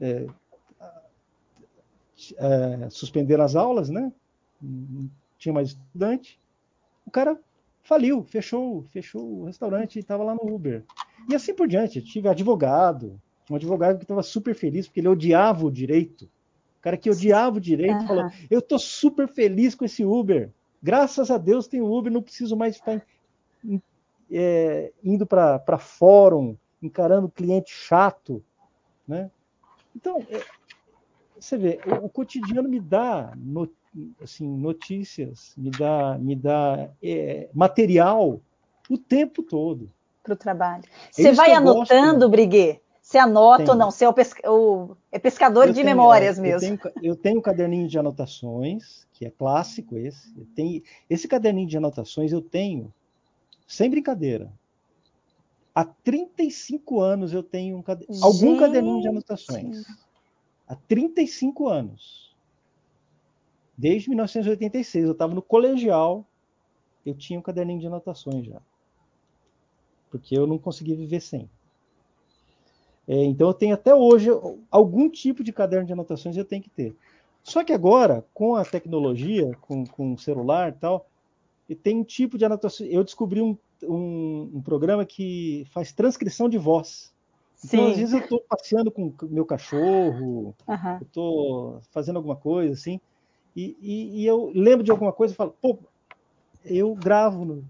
é, é, suspenderam as aulas, né? Não tinha mais estudante. O cara faliu, fechou, fechou o restaurante e estava lá no Uber. E assim por diante. tive advogado, Um advogado que estava super feliz porque ele odiava o direito. O cara que odiava o direito uhum. falou: Eu estou super feliz com esse Uber. Graças a Deus tem o Uber, não preciso mais ficar é, indo para fórum, encarando cliente chato. Né? Então, é, você vê, o, o, cotidiano me dá no, assim, notícias, me dá, me dá é, material o tempo todo. Para o trabalho. É você vai anotando, gosto, Briguet? Você anota tenho. ou não? Você é, o pesca... o... é pescador eu de tenho, memórias é, mesmo. Eu tenho, eu tenho um caderninho de anotações, que é clássico esse. Tenho... Esse caderninho de anotações eu tenho, sem brincadeira. Há 35 anos eu tenho um cade... algum caderninho de anotações. Há 35 anos. Desde 1986. Eu estava no colegial, eu tinha um caderninho de anotações já. Porque eu não conseguia viver sem. É, então eu tenho até hoje algum tipo de caderno de anotações eu tenho que ter. Só que agora, com a tecnologia, com, com o celular e tal, tem um tipo de anotação. Eu descobri um, um, um programa que faz transcrição de voz. Então, Sim. às vezes eu estou passeando com meu cachorro, uhum. estou fazendo alguma coisa assim, e, e, e, eu lembro de alguma coisa e falo, pô, eu gravo no,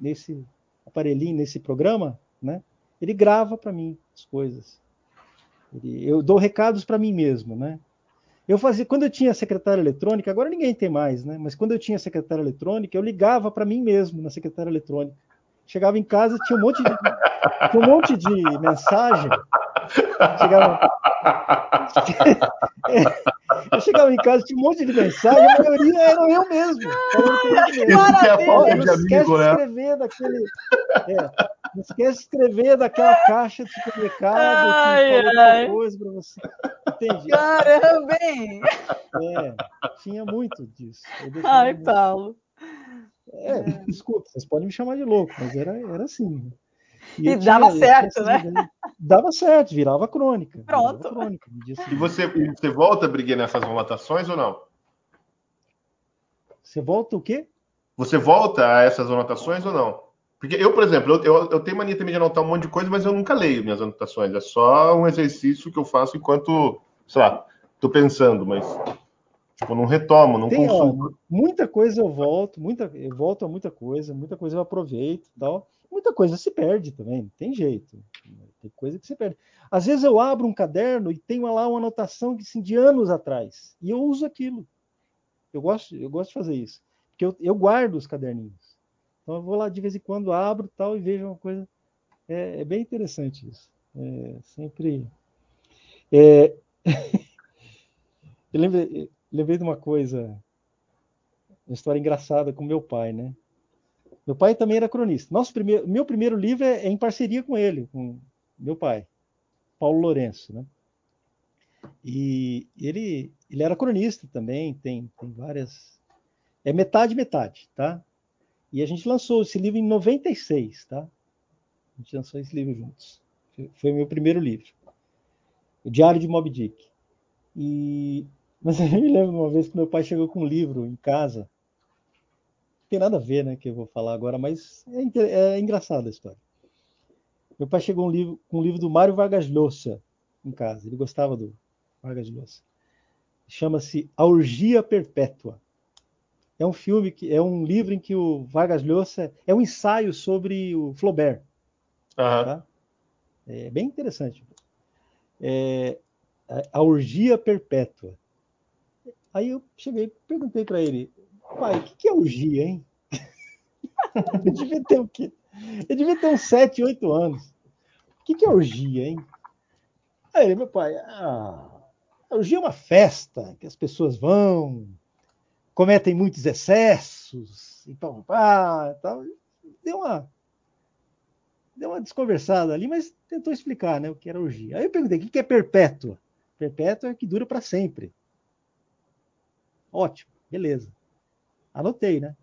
nesse aparelhinho, nesse programa, né? Ele grava para mim as coisas. Ele, eu dou recados para mim mesmo, né? Eu fazia, quando eu tinha secretária eletrônica, agora ninguém tem mais, né? Mas quando eu tinha secretária eletrônica, eu ligava para mim mesmo na secretária eletrônica. Chegava em casa, tinha um monte de, tinha um monte de mensagem. Chegava, eu chegava em casa, tinha um monte de mensagem, a maioria era eu mesmo. Falando comigo mesmo. Maravilha! Não esquece de né? escrever daquele. É, não esquece de escrever daquela caixa de supermercado ai, que falou ai. coisa para você. Entendi. Caramba, hein? É, tinha muito disso. Ai, muito. Paulo. É, é, desculpa, vocês podem me chamar de louco, mas era, era assim. E, e dava tinha, certo, né? Dava certo, virava crônica. Pronto. Virava crônica, e você, você volta, Briguei, nessas anotações ou não? Você volta o quê? Você volta a essas anotações ou não? Porque eu, por exemplo, eu, eu, eu, tenho mania também de anotar um monte de coisa, mas eu nunca leio minhas anotações. É só um exercício que eu faço enquanto, sei lá, tô pensando, mas tipo, não retomo, não Tem, consulto. Ó, muita coisa eu volto, muita, eu volto a muita coisa, muita coisa eu aproveito tal. Muita coisa se perde também, não tem jeito. Tem coisa que se perde. Às vezes eu abro um caderno e tenho lá uma anotação de, assim, de anos atrás, e eu uso aquilo. Eu gosto, eu gosto de fazer isso. Porque eu, eu guardo os caderninhos. Então eu vou lá de vez em quando, abro tal e vejo uma coisa. É, é bem interessante isso. É, sempre. É... eu lembrei, lembrei de uma coisa, uma história engraçada com meu pai, né? Meu pai também era cronista. Nosso primeiro, meu primeiro livro é, é em parceria com ele, com meu pai, Paulo Lourenço, né? E ele, ele era cronista também, tem, tem várias. É metade, metade, tá? E a gente lançou esse livro em 96, tá? A gente lançou esse livro juntos. Foi o meu primeiro livro. O Diário de Moby Dick. E... Mas eu me lembro uma vez que meu pai chegou com um livro em casa. Não tem nada a ver, né, que eu vou falar agora, mas é, é engraçada a história. Meu pai chegou um livro, com um livro do Mário Vargas Llosa em casa. Ele gostava do Vargas Llosa. Chama-se A Orgia Perpétua é um filme que é um livro em que o Vargas Llosa é um ensaio sobre o Flaubert. Uhum. Tá? É bem interessante. É, a, a orgia perpétua. Aí eu cheguei, perguntei para ele, pai, o que, que é orgia, hein? eu devia ter o quê? Eu devia ter uns 7, 8 anos. O que, que é orgia, hein? Aí ele, meu pai, ah, a orgia é uma festa que as pessoas vão, cometem muitos excessos, e pá, pá, tal. Deu uma, deu uma desconversada ali, mas tentou explicar né, o que era orgia. Aí eu perguntei, o que é perpétua? Perpétua é que dura para sempre. Ótimo, beleza. Anotei, né?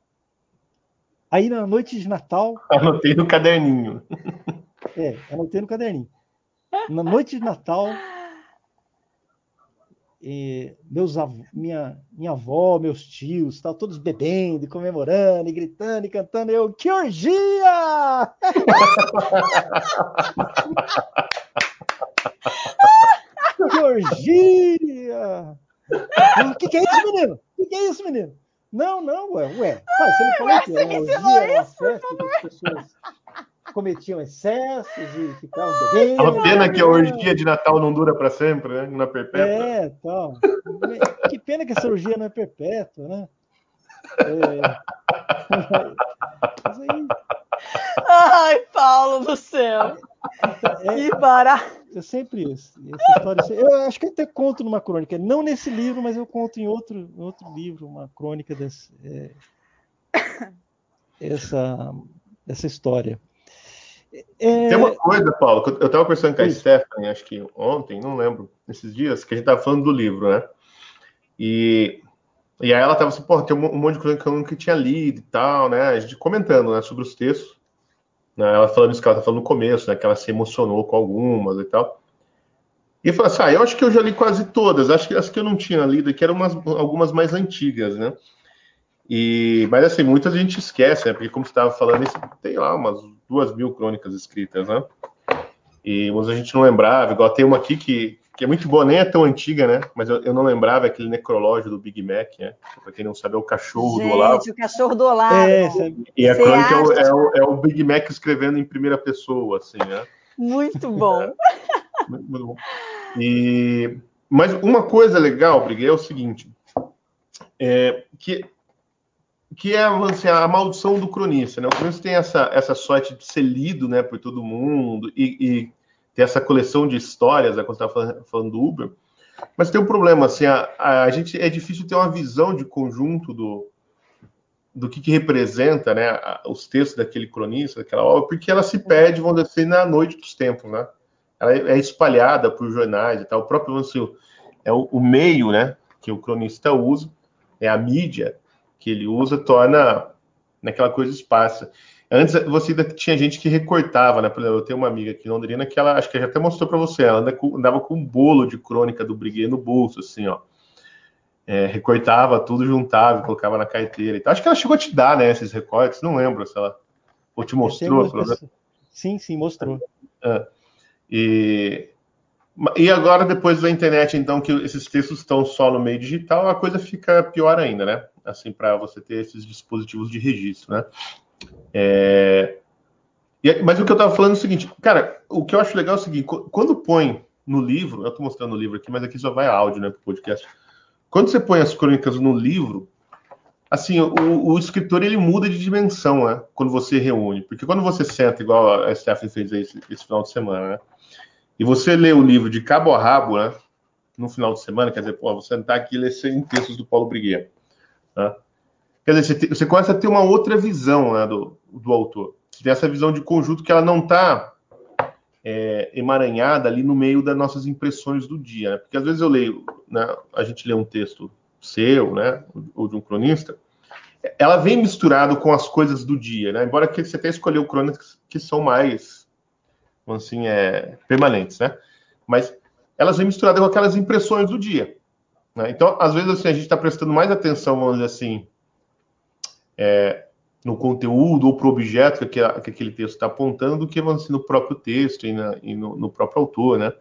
Aí na noite de Natal. Anotei no caderninho. É, anotei no caderninho. Na noite de Natal, meus minha, minha avó, meus tios, tal, todos bebendo, comemorando, e gritando e cantando. Eu, que orgia! orgia! O que, que é isso, menino? O que, que é isso, menino? Não, não, ué, ué. Pai, você não falou que era uma orgia, era uma festa que as pessoas cometiam excessos e ficavam bebendo. A pena que a orgia de Natal não dura para sempre, né? Não é perpétua. É, tal. Que pena que essa orgia não é perpétua, né? É... Mas aí... Ai, Paulo do céu! É, que barato! Eu sempre essa história. Eu acho que eu até conto numa crônica, não nesse livro, mas eu conto em outro, outro livro, uma crônica desse, é, essa, essa história. É... Tem uma coisa, Paulo, eu estava conversando com a Stephanie, acho que ontem, não lembro, nesses dias, que a gente estava falando do livro, né? E, e aí ela estava assim, pô, tem um, monte de coisa que eu nunca tinha lido e tal, né? A gente comentando né, sobre os textos. Né? Ela falando isso que ela tá falando no começo, né? Que ela se emocionou com algumas e tal. E falou assim: ah, eu acho que eu já li quase todas. Acho que as que eu não tinha lido aqui eram umas, algumas mais antigas, né? E, mas assim, muitas a gente esquece, né? Porque como você estava falando, tem lá umas duas mil crônicas escritas, né? E mas a gente não lembrava, igual tem uma aqui que, que é muito boa, nem é tão antiga, né? Mas eu, eu não lembrava aquele necrológio do Big Mac, né? Pra quem não sabe, é o cachorro gente, do Olavo. o cachorro do Olavo. É, e a crônica é o, é, o, é o, Big Mac escrevendo em primeira pessoa, assim, né? Muito bom. É, muito bom. E, mas uma coisa legal, Briguei, é o seguinte, é, que que é assim, a maldição do cronista. Né? O cronista tem essa, essa sorte de ser lido né, por todo mundo e, e ter essa coleção de histórias, né, quando estava falando do Uber. Mas tem um problema, assim, a, a, gente é difícil ter uma visão de conjunto do, do que, que representa né, os textos daquele cronista, daquela obra, porque ela se perde, vamos dizer assim, na noite dos tempos, né? Ela é, é espalhada por jornais e tal. O próprio assim, é o, o meio, né, que o cronista usa, é a mídia, que ele usa torna naquela coisa esparsa. Antes você ainda tinha gente que recortava, né? Por exemplo, eu tenho uma amiga aqui em Londrina que ela, acho que já até mostrou para você, ela andava com um bolo de crônica do Briguet no bolso, assim, ó. É, recortava tudo, juntava, colocava na carteira e tal. Acho que ela chegou a te dar, né, esses recortes, não lembro se ela ou te mostrou. Sim, sim, mostrou. É. E, e agora, depois da internet, então, que esses textos estão só no meio digital, a coisa fica pior ainda, né? Assim, para você ter esses dispositivos de registro, né? É... Mas o que eu estava falando é o seguinte, cara, o que eu acho legal é o seguinte, quando põe no livro, eu estou mostrando o livro aqui, mas aqui só vai áudio, né, para o podcast. Quando você põe as crônicas no livro, assim, o, o, escritor ele muda de dimensão, né? Quando você reúne, porque quando você senta, igual a Stephanie fez esse, esse final de semana, né? e você lê o livro de cabo a rabo, né, no final de semana, quer dizer, pô, você não está aqui e lê 100 textos do Paulo Briguet. Né? Quer dizer, você, começa a ter uma outra visão né, do, do autor. Você tem essa visão de conjunto que ela não está é, emaranhada ali no meio das nossas impressões do dia. Né? Porque às vezes eu leio, né, a gente lê um texto seu, né, ou de um cronista, ela vem misturado com as coisas do dia, né? Embora que você até escolheu crônicas que são mais assim, é, permanentes, né? Mas elas vêm misturadas com aquelas impressões do dia. Né? Então, às vezes, assim, a gente está prestando mais atenção, vamos dizer assim, é, no conteúdo ou para o objeto que, que, aquele texto está apontando do que, dizer, no próprio texto e, na, e no, no, próprio autor, né?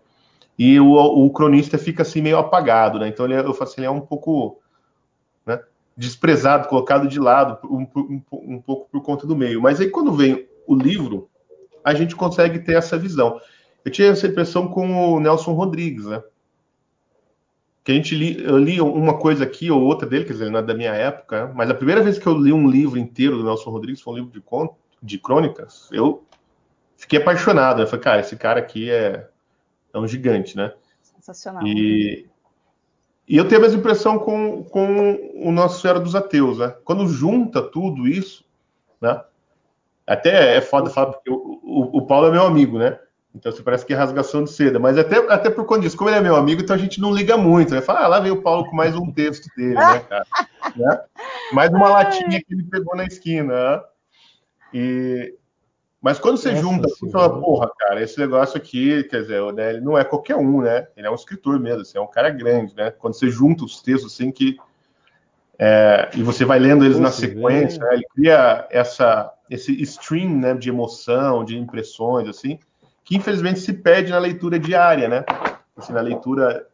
E o, o, cronista fica assim meio apagado, né? Então, ele, é, eu faço, ele é um pouco né, desprezado, colocado de lado um, um, um pouco por conta do meio. Mas aí, quando vem o livro, a gente consegue ter essa visão. Eu tinha essa impressão com o Nelson Rodrigues, né? Que a gente li, eu li uma coisa aqui ou outra dele, quer dizer, não é da minha época, né? mas a primeira vez que eu li um livro inteiro do Nelson Rodrigues foi um livro de, conto, de crônicas, eu fiquei apaixonado. Eu falei, cara, esse cara aqui é, é um gigante, né? Sensacional. E, e eu tenho a mesma impressão com, com o Nosso Senhora dos Ateus, né? Quando junta tudo isso, né? Até é foda falar, porque o, o, o, Paulo é meu amigo, né? Então você parece que é rasgação de seda. Mas até, até por conta disso, como ele é meu amigo, então a gente não liga muito. Né? Fala, ah, lá veio o Paulo com mais um texto dele, né, cara? né? Mais uma latinha que ele pegou na esquina. Né? E... Mas quando você Nossa, junta, você fala, porra, cara, esse negócio aqui, quer dizer, né, ele não é qualquer um, né? Ele é um escritor mesmo, assim, é um cara grande, né? Quando você junta os textos assim que. É, e você vai lendo eles na sequência, né? ele cria essa esse stream né, de emoção, de impressões, assim, que infelizmente se perde na leitura diária, né? Assim, na leitura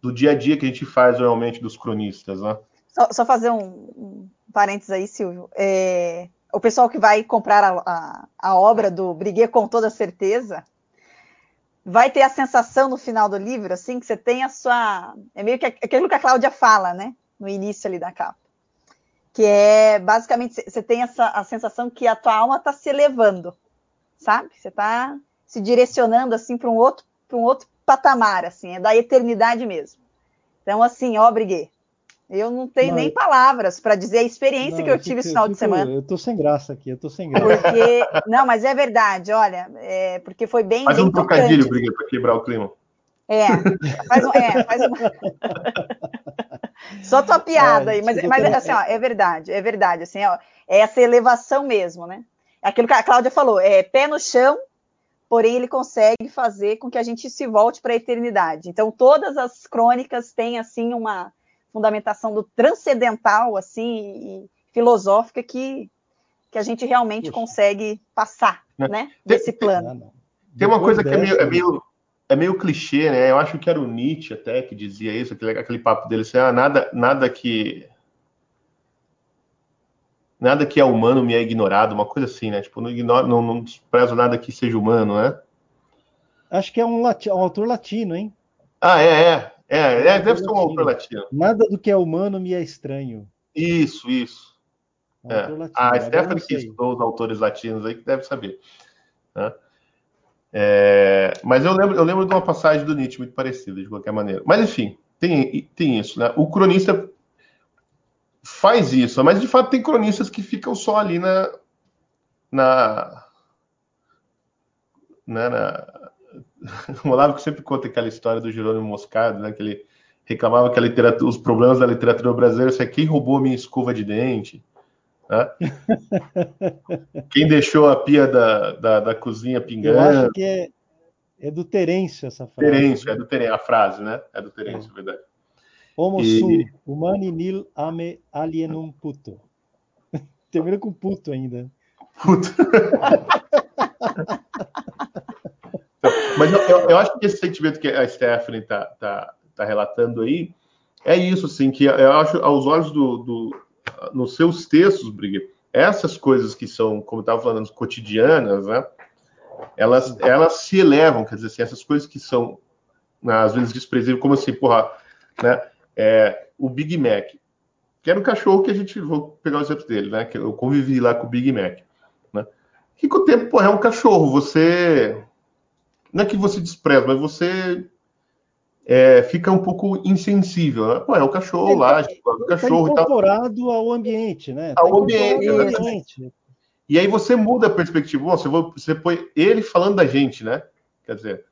do dia a dia que a gente faz normalmente dos cronistas, né? Só, só fazer um, um parênteses aí, Silvio. É, o pessoal que vai comprar a, a, a obra do Briguet com toda certeza vai ter a sensação no final do livro, assim, que você tem a sua. É meio que aquilo que a Cláudia fala, né? No início ali da capa. Que é basicamente você tem essa a sensação que a tua alma está se elevando, sabe? Você está se direcionando assim para um outro para um outro patamar, assim, é da eternidade mesmo. Então, assim, ó, Briguet, eu não tenho não, nem palavras para dizer a experiência não, que eu, eu tive esse final de semana. Eu tô sem graça aqui, eu tô sem graça. Porque, não, mas é verdade, olha, é, porque foi bem. Faz bem um trocadilho, Briguet, para quebrar o clima. É, faz um. É, faz um... Só tua piada aí, mas, mas assim, ó, é verdade, é verdade, assim, ó, é essa elevação mesmo, né? É aquilo que a Cláudia falou, é pé no chão porém ele consegue fazer com que a gente se volte para a eternidade. Então todas as crônicas têm assim uma fundamentação do transcendental assim e filosófica que que a gente realmente consegue passar, né, né desse plano. Tem uma coisa que é meio, é meio, é meio clichê, né? Eu acho que era o Nietzsche até que dizia isso, aquele, aquele papo dele, assim, ah, nada, nada que nada que é humano me é ignorado, uma coisa assim, né? Tipo, não, ignoro, não, não desprezo nada que seja humano, né? Acho que é um, lati um autor latino, hein? Ah, é, é. É, é, é deve ser um autor latino. Nada do que é humano me é estranho. Isso, isso. Um é. Latino, a Stephanie que estudou os autores latinos aí que deve saber. Né? É, mas eu lembro, eu lembro de uma passagem do Nietzsche muito parecida, de qualquer maneira. Mas enfim, tem, tem isso, né? O cronista faz isso, mas de fato tem cronistas que ficam só ali na. na. Né, na o Olavo que sempre conta aquela história do Jerônimo Moscado, né, que ele reclamava que literatura, os problemas da literatura brasileira é quem roubou a minha escova de dente, né? quem deixou a pia da, da, da, cozinha pingando. Eu acho que é, é do Terêncio essa frase. Terêncio, é do Terêncio, a frase, né? É do Terêncio, é. verdade. Homo e... sum, humani nil ame alienum puto. Termina com puto ainda. Puto. Mas eu, eu, eu, acho que esse sentimento que a Stephanie está tá, tá relatando aí é isso, assim, que eu acho, aos olhos do, do nos seus textos, Briga, essas coisas que são, como eu estava falando, cotidianas, né? Elas, elas se elevam, quer dizer, assim, essas coisas que são às vezes desprezíveis, como assim, porra, né? É, o Big Mac, que era um cachorro que a gente, vou pegar o exemplo dele, né? Que eu convivi lá com o Big Mac, né? Que com o tempo, pô, é um cachorro, você. Não é que você despreza, mas você é, fica um pouco insensível. Né? Pô, é o cachorro é, lá, tipo, é o cachorro tá incorporado ao ambiente, né? Tá ao ambiente, ambiente. E aí você muda a perspectiva. Você, você põe ele falando da gente, né? Quer dizer,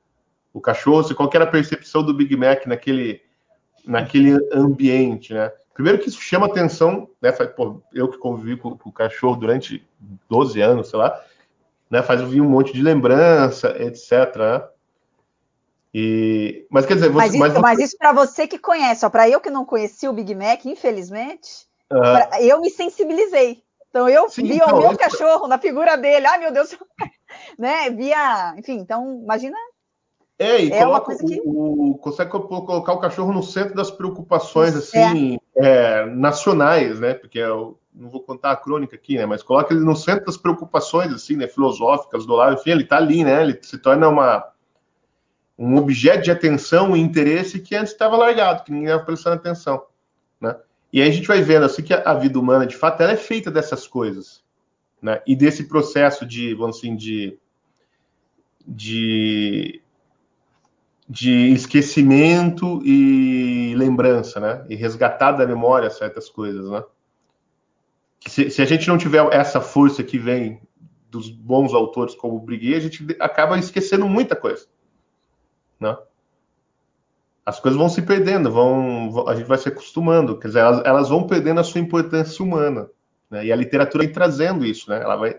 o cachorro, qual era a percepção do Big Mac naquele naquele ambiente, né? Primeiro que isso chama atenção, né? Pô, eu que convivi com, com, o cachorro durante 12 anos, sei lá, né? Faz vir um monte de lembrança, etc. Né? E, mas quer dizer, você, mas isso, mas, isso para você que conhece, para eu que não conheci o Big Mac, infelizmente, pra, eu me sensibilizei. Então eu sim, vi então, o meu isso... cachorro na figura dele, ai meu Deus, né? Via, enfim, então imagina é, e é uma coisa que... o, o, consegue colocar o cachorro no centro das preocupações assim é. É, nacionais, né? Porque eu não vou contar a crônica aqui, né? Mas coloca ele no centro das preocupações assim, né? Filosóficas do lado, enfim, ele está ali, né? Ele se torna uma um objeto de atenção e interesse que antes estava largado, que ninguém estava prestando atenção, né? E aí a gente vai vendo assim que a, a vida humana, de fato, ela é feita dessas coisas, né? E desse processo de, vamos assim, de de de esquecimento e lembrança, né? E resgatar da memória certas coisas, né? Se, se, a gente não tiver essa força que vem dos bons autores como o Briguet, a gente acaba esquecendo muita coisa, né? As coisas vão se perdendo, vão, a gente vai se acostumando, quer dizer, elas, elas vão perdendo a sua importância humana, né? E a literatura vem trazendo isso, né? Ela vai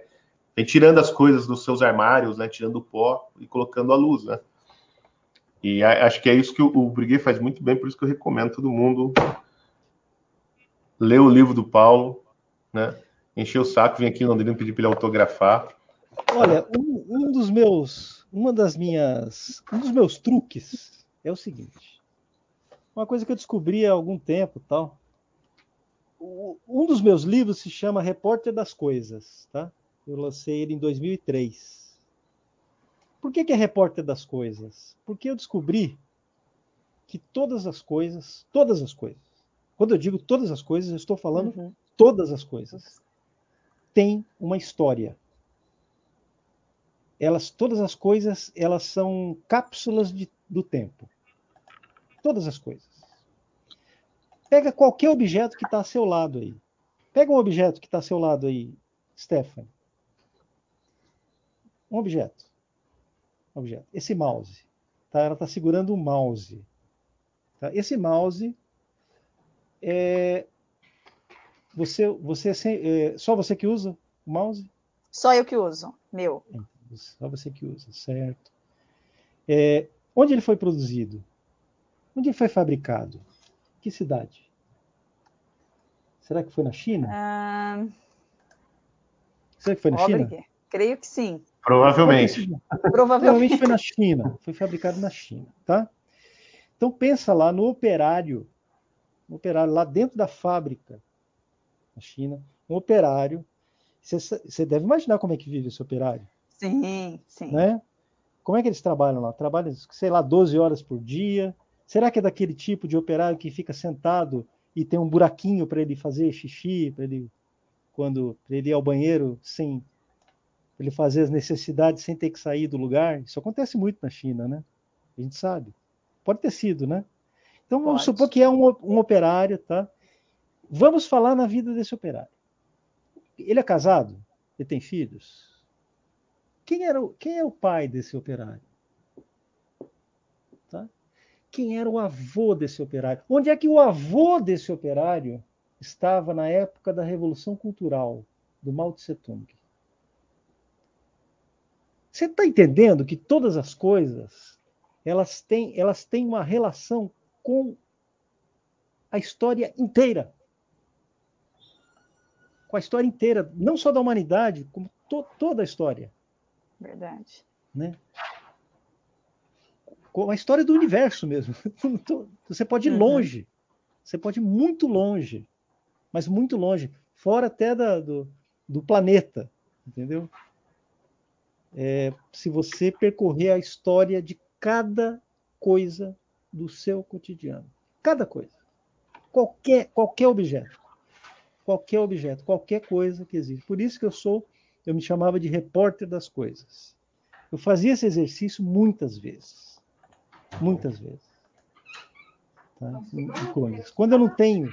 vem tirando as coisas dos seus armários, né? Tirando o pó e colocando a luz, né? E acho que é isso que o, o Briguet faz muito bem, por isso que eu recomendo todo mundo ler o livro do Paulo, né? Encher o saco, vir aqui em Londrina pedir para ele autografar. Olha, um, um, dos meus, uma das minhas, um dos meus truques é o seguinte: uma coisa que eu descobri há algum tempo, tal. Um dos meus livros se chama Repórter das Coisas, tá? Eu lancei ele em 2003. Por que, que é Repórter das Coisas? Porque eu descobri que todas as coisas, todas as coisas, quando eu digo todas as coisas, eu estou falando uhum. todas as coisas, têm uma história. Elas, todas as coisas, elas são cápsulas de, do tempo. Todas as coisas. Pega qualquer objeto que está a seu lado aí. Pega um objeto que está a seu lado aí, Stephanie. Um objeto. Objeto. Esse mouse. Tá? Ela está segurando um mouse. Tá? Esse mouse é. Você, você é, só você que usa o mouse? Só eu que uso, meu. É, só você que usa, certo. É, onde ele foi produzido? Onde ele foi fabricado? Que cidade? Será que foi na China? Ah... Será que foi na China? Creio que sim. Provavelmente. Provavelmente foi na China. Foi fabricado na China, tá? Então pensa lá no operário, um operário lá dentro da fábrica, na China, um operário. Você deve imaginar como é que vive esse operário. Sim, sim. Né? Como é que eles trabalham lá? Trabalham, sei lá, 12 horas por dia. Será que é daquele tipo de operário que fica sentado e tem um buraquinho para ele fazer xixi, para ele quando pra ele ir ao banheiro sem ele fazer as necessidades sem ter que sair do lugar? Isso acontece muito na China, né? A gente sabe. Pode ter sido, né? Então vamos Pode. supor que é um, um operário, tá? Vamos falar na vida desse operário. Ele é casado? Ele tem filhos? Quem, era, quem é o pai desse operário? Tá? Quem era o avô desse operário? Onde é que o avô desse operário estava na época da Revolução Cultural do Mao Tse Tung? Você está entendendo que todas as coisas elas têm, elas têm uma relação com a história inteira. Com a história inteira, não só da humanidade, como to, toda a história. Verdade. Né? Com a história do universo mesmo. Você pode ir uhum. longe. Você pode ir muito longe. Mas muito longe. Fora até da, do, do planeta. Entendeu? É, se você percorrer a história de cada coisa do seu cotidiano. Cada coisa. Qualquer, qualquer objeto. Qualquer objeto, qualquer coisa que existe. Por isso que eu sou, eu me chamava de repórter das coisas. Eu fazia esse exercício muitas vezes. Muitas vezes. Tá? Quando eu não tenho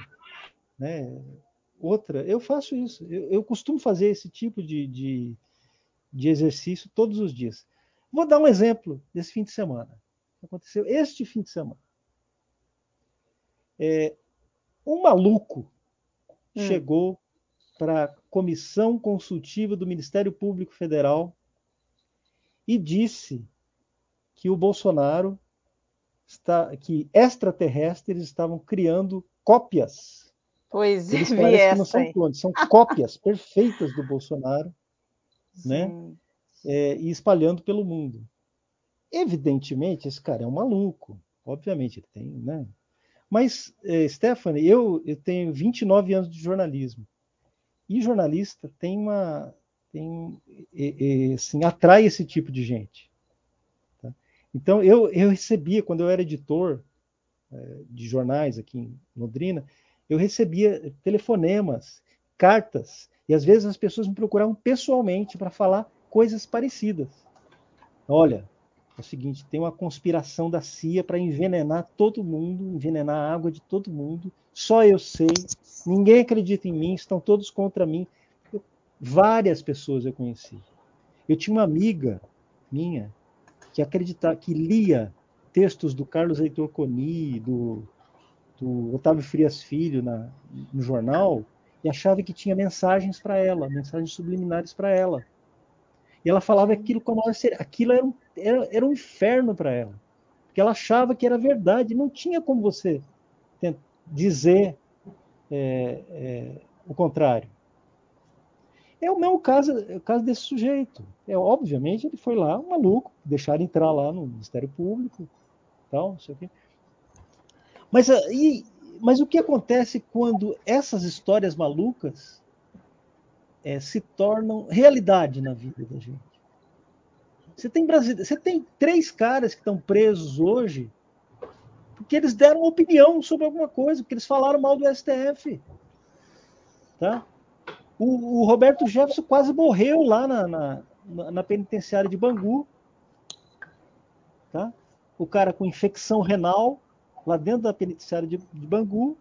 né, outra, eu faço isso. Eu, eu costumo fazer esse tipo de, de, de exercício todos os dias. Vou dar um exemplo desse fim de semana. Aconteceu este fim de semana. É, um maluco hum. chegou para a comissão consultiva do Ministério Público Federal e disse que o Bolsonaro está, que extraterrestres estavam criando cópias. Pois Eles parecem que não são clones, são cópias perfeitas do Bolsonaro? Sim. né? é, e espalhando pelo mundo. Evidentemente, esse cara é um maluco, obviamente, ele tem, né? Mas, é, Stephanie, eu, eu tenho 29 anos de jornalismo. E jornalista tem uma. Tem, é, é, assim, atrai esse tipo de gente. Tá? Então, eu, eu recebia, quando eu era editor é, de jornais aqui em Londrina, eu recebia telefonemas, cartas, e às vezes as pessoas me procuravam pessoalmente para falar coisas parecidas. Olha, é o seguinte, tem uma conspiração da CIA para envenenar todo mundo, envenenar a água de todo mundo. Só eu sei, ninguém acredita em mim, estão todos contra mim. Eu, várias pessoas eu conheci. Eu tinha uma amiga minha que acreditava, que lia textos do Carlos Heitor Coni, do, do Otávio Frias Filho na, no jornal e achava que tinha mensagens para ela, mensagens subliminares para ela. E ela falava aquilo com a maior Aquilo era um, era, era um inferno para ela. Porque ela achava que era verdade. Não tinha como você dizer é, é, o contrário. É o mesmo caso, é o caso desse sujeito. É, obviamente, ele foi lá, um maluco, deixaram entrar lá no Ministério Público, tal, não sei o quê. Mas, ah, e, mas o que acontece quando essas histórias malucas é, se tornam realidade na vida da gente? Você tem, você tem três caras que estão presos hoje porque eles deram opinião sobre alguma coisa, porque eles falaram mal do STF. Tá? O, o Roberto Jefferson quase morreu lá na, na, na penitenciária de Bangu. Tá? O cara com infecção renal lá dentro da penitenciária de, de Bangu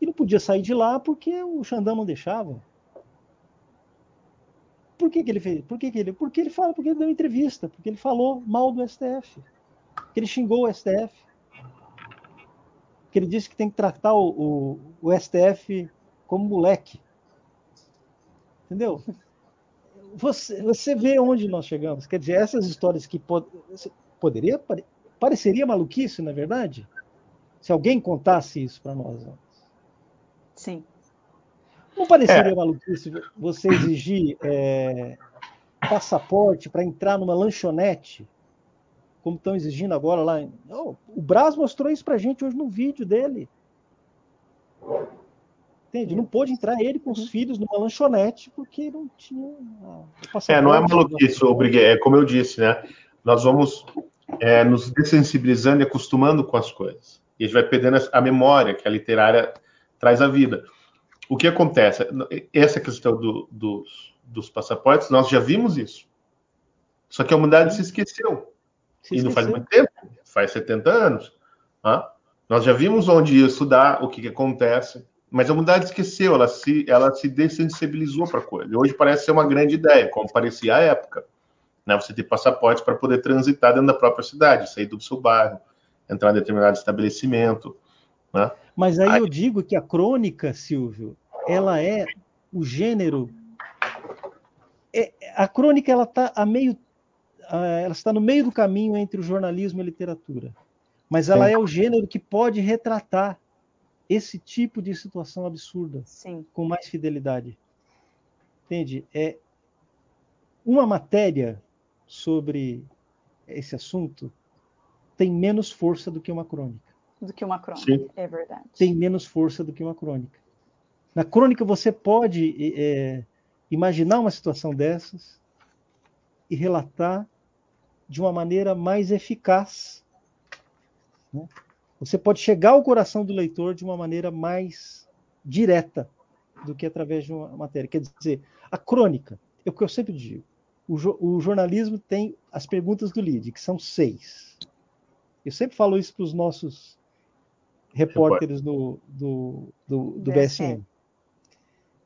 e não podia sair de lá porque o Xandão não deixava. Por que, que ele fez? Por que, que ele? Porque ele fala, porque ele deu entrevista, porque ele falou mal do STF, porque ele xingou o STF, que ele disse que tem que tratar o, o, o STF como moleque. Entendeu? Você, você vê onde nós chegamos. Quer dizer, essas histórias que pod, poderia pareceria maluquice, na é verdade, se alguém contasse isso para nós. Sim. Não pareceria é. maluquice você exigir é, passaporte para entrar numa lanchonete, como estão exigindo agora lá? Oh, o Braz mostrou isso para gente hoje no vídeo dele. Entende? Não pôde entrar ele com os uhum. filhos numa lanchonete porque não tinha. É, não é maluquice, obriguei. É como eu disse, né? Nós vamos é, nos dessensibilizando e acostumando com as coisas. E a gente vai perdendo a memória que a literária traz à vida. O que acontece? Essa questão do, dos, dos passaportes, nós já vimos isso. Só que a humanidade se esqueceu. Se e não faz muito tempo, faz 70 anos. Nós já vimos onde isso dá, o que, que acontece. Mas a humanidade esqueceu, ela se, ela se dessensibilizou para a coisa. Hoje parece ser uma grande ideia, como parecia à época. Né? Você ter passaporte para poder transitar dentro da própria cidade, sair do seu bairro, entrar em determinado estabelecimento. Né? Mas aí, aí eu digo que a crônica, Silvio, ela é o gênero. É, a crônica ela está a meio, ela está no meio do caminho entre o jornalismo e a literatura. Mas ela Sim. é o gênero que pode retratar esse tipo de situação absurda Sim. com mais fidelidade. Entende? É uma matéria sobre esse assunto tem menos força do que uma crônica. Do que uma crônica, Sim. é verdade. Tem menos força do que uma crônica. Na crônica você pode é, imaginar uma situação dessas e relatar de uma maneira mais eficaz. Né? Você pode chegar ao coração do leitor de uma maneira mais direta do que através de uma matéria. Quer dizer, a crônica, é o que eu sempre digo. O, jo o jornalismo tem as perguntas do LID, que são seis. Eu sempre falo isso para os nossos repórteres do, do, do, do BSM.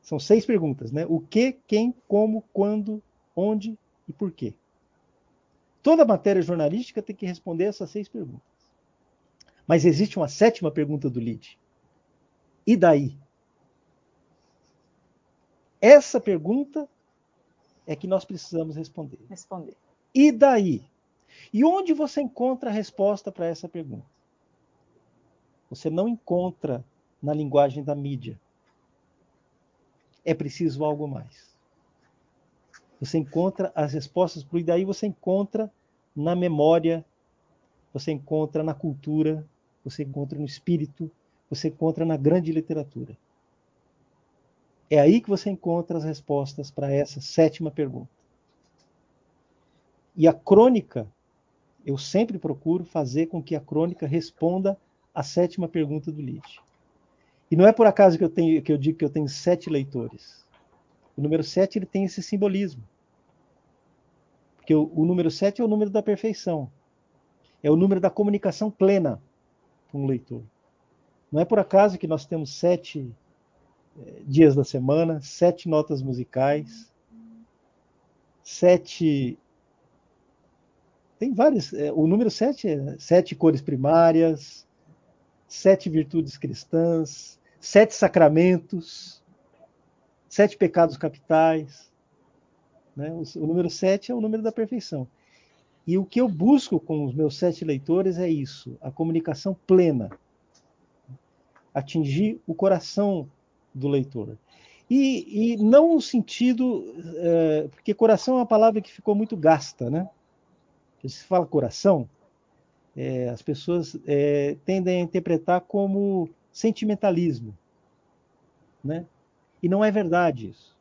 São seis perguntas, né? O que, quem, como, quando, onde e por quê. Toda matéria jornalística tem que responder essas seis perguntas. Mas existe uma sétima pergunta do lead. E daí? Essa pergunta é que nós precisamos responder. Responder. E daí? E onde você encontra a resposta para essa pergunta? Você não encontra na linguagem da mídia. É preciso algo mais. Você encontra as respostas e daí você encontra na memória, você encontra na cultura, você encontra no espírito, você encontra na grande literatura. É aí que você encontra as respostas para essa sétima pergunta. E a crônica, eu sempre procuro fazer com que a crônica responda à sétima pergunta do Lide. E não é por acaso que eu, tenho, que eu digo que eu tenho sete leitores. O número sete ele tem esse simbolismo. Porque o, o número sete é o número da perfeição. É o número da comunicação plena com o leitor. Não é por acaso que nós temos sete eh, dias da semana, sete notas musicais, sete. Tem vários. Eh, o número sete é sete cores primárias, sete virtudes cristãs, sete sacramentos, sete pecados capitais. Né? O, o número sete é o número da perfeição. E o que eu busco com os meus sete leitores é isso: a comunicação plena. Atingir o coração do leitor. E, e não no sentido. É, porque coração é uma palavra que ficou muito gasta, né? Se fala coração, é, as pessoas é, tendem a interpretar como sentimentalismo, né? E não é verdade isso.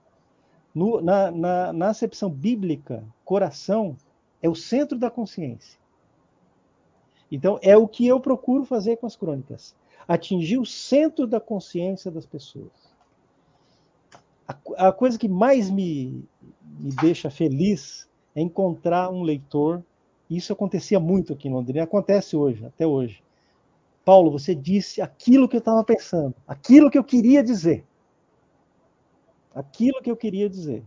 No, na, na, na acepção bíblica, coração é o centro da consciência. Então, é o que eu procuro fazer com as crônicas: atingir o centro da consciência das pessoas. A, a coisa que mais me, me deixa feliz é encontrar um leitor. Isso acontecia muito aqui em Londrina, acontece hoje, até hoje. Paulo, você disse aquilo que eu estava pensando, aquilo que eu queria dizer. Aquilo que eu queria dizer.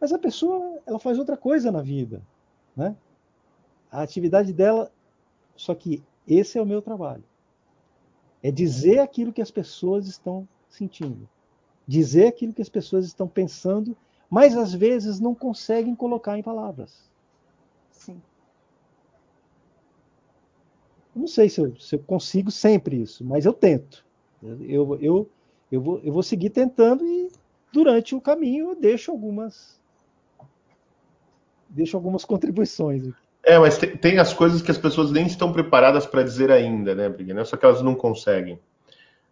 Mas a pessoa, ela faz outra coisa na vida, né? A atividade dela, só que esse é o meu trabalho. É dizer aquilo que as pessoas estão sentindo. Dizer aquilo que as pessoas estão pensando, mas às vezes não conseguem colocar em palavras. Não sei se eu, se eu, consigo sempre isso, mas eu tento. Eu, eu, eu, vou, eu vou seguir tentando e durante o caminho eu deixo algumas deixo algumas contribuições. É, mas tem, tem as coisas que as pessoas nem estão preparadas para dizer ainda, né, Brigner? É só que elas não conseguem.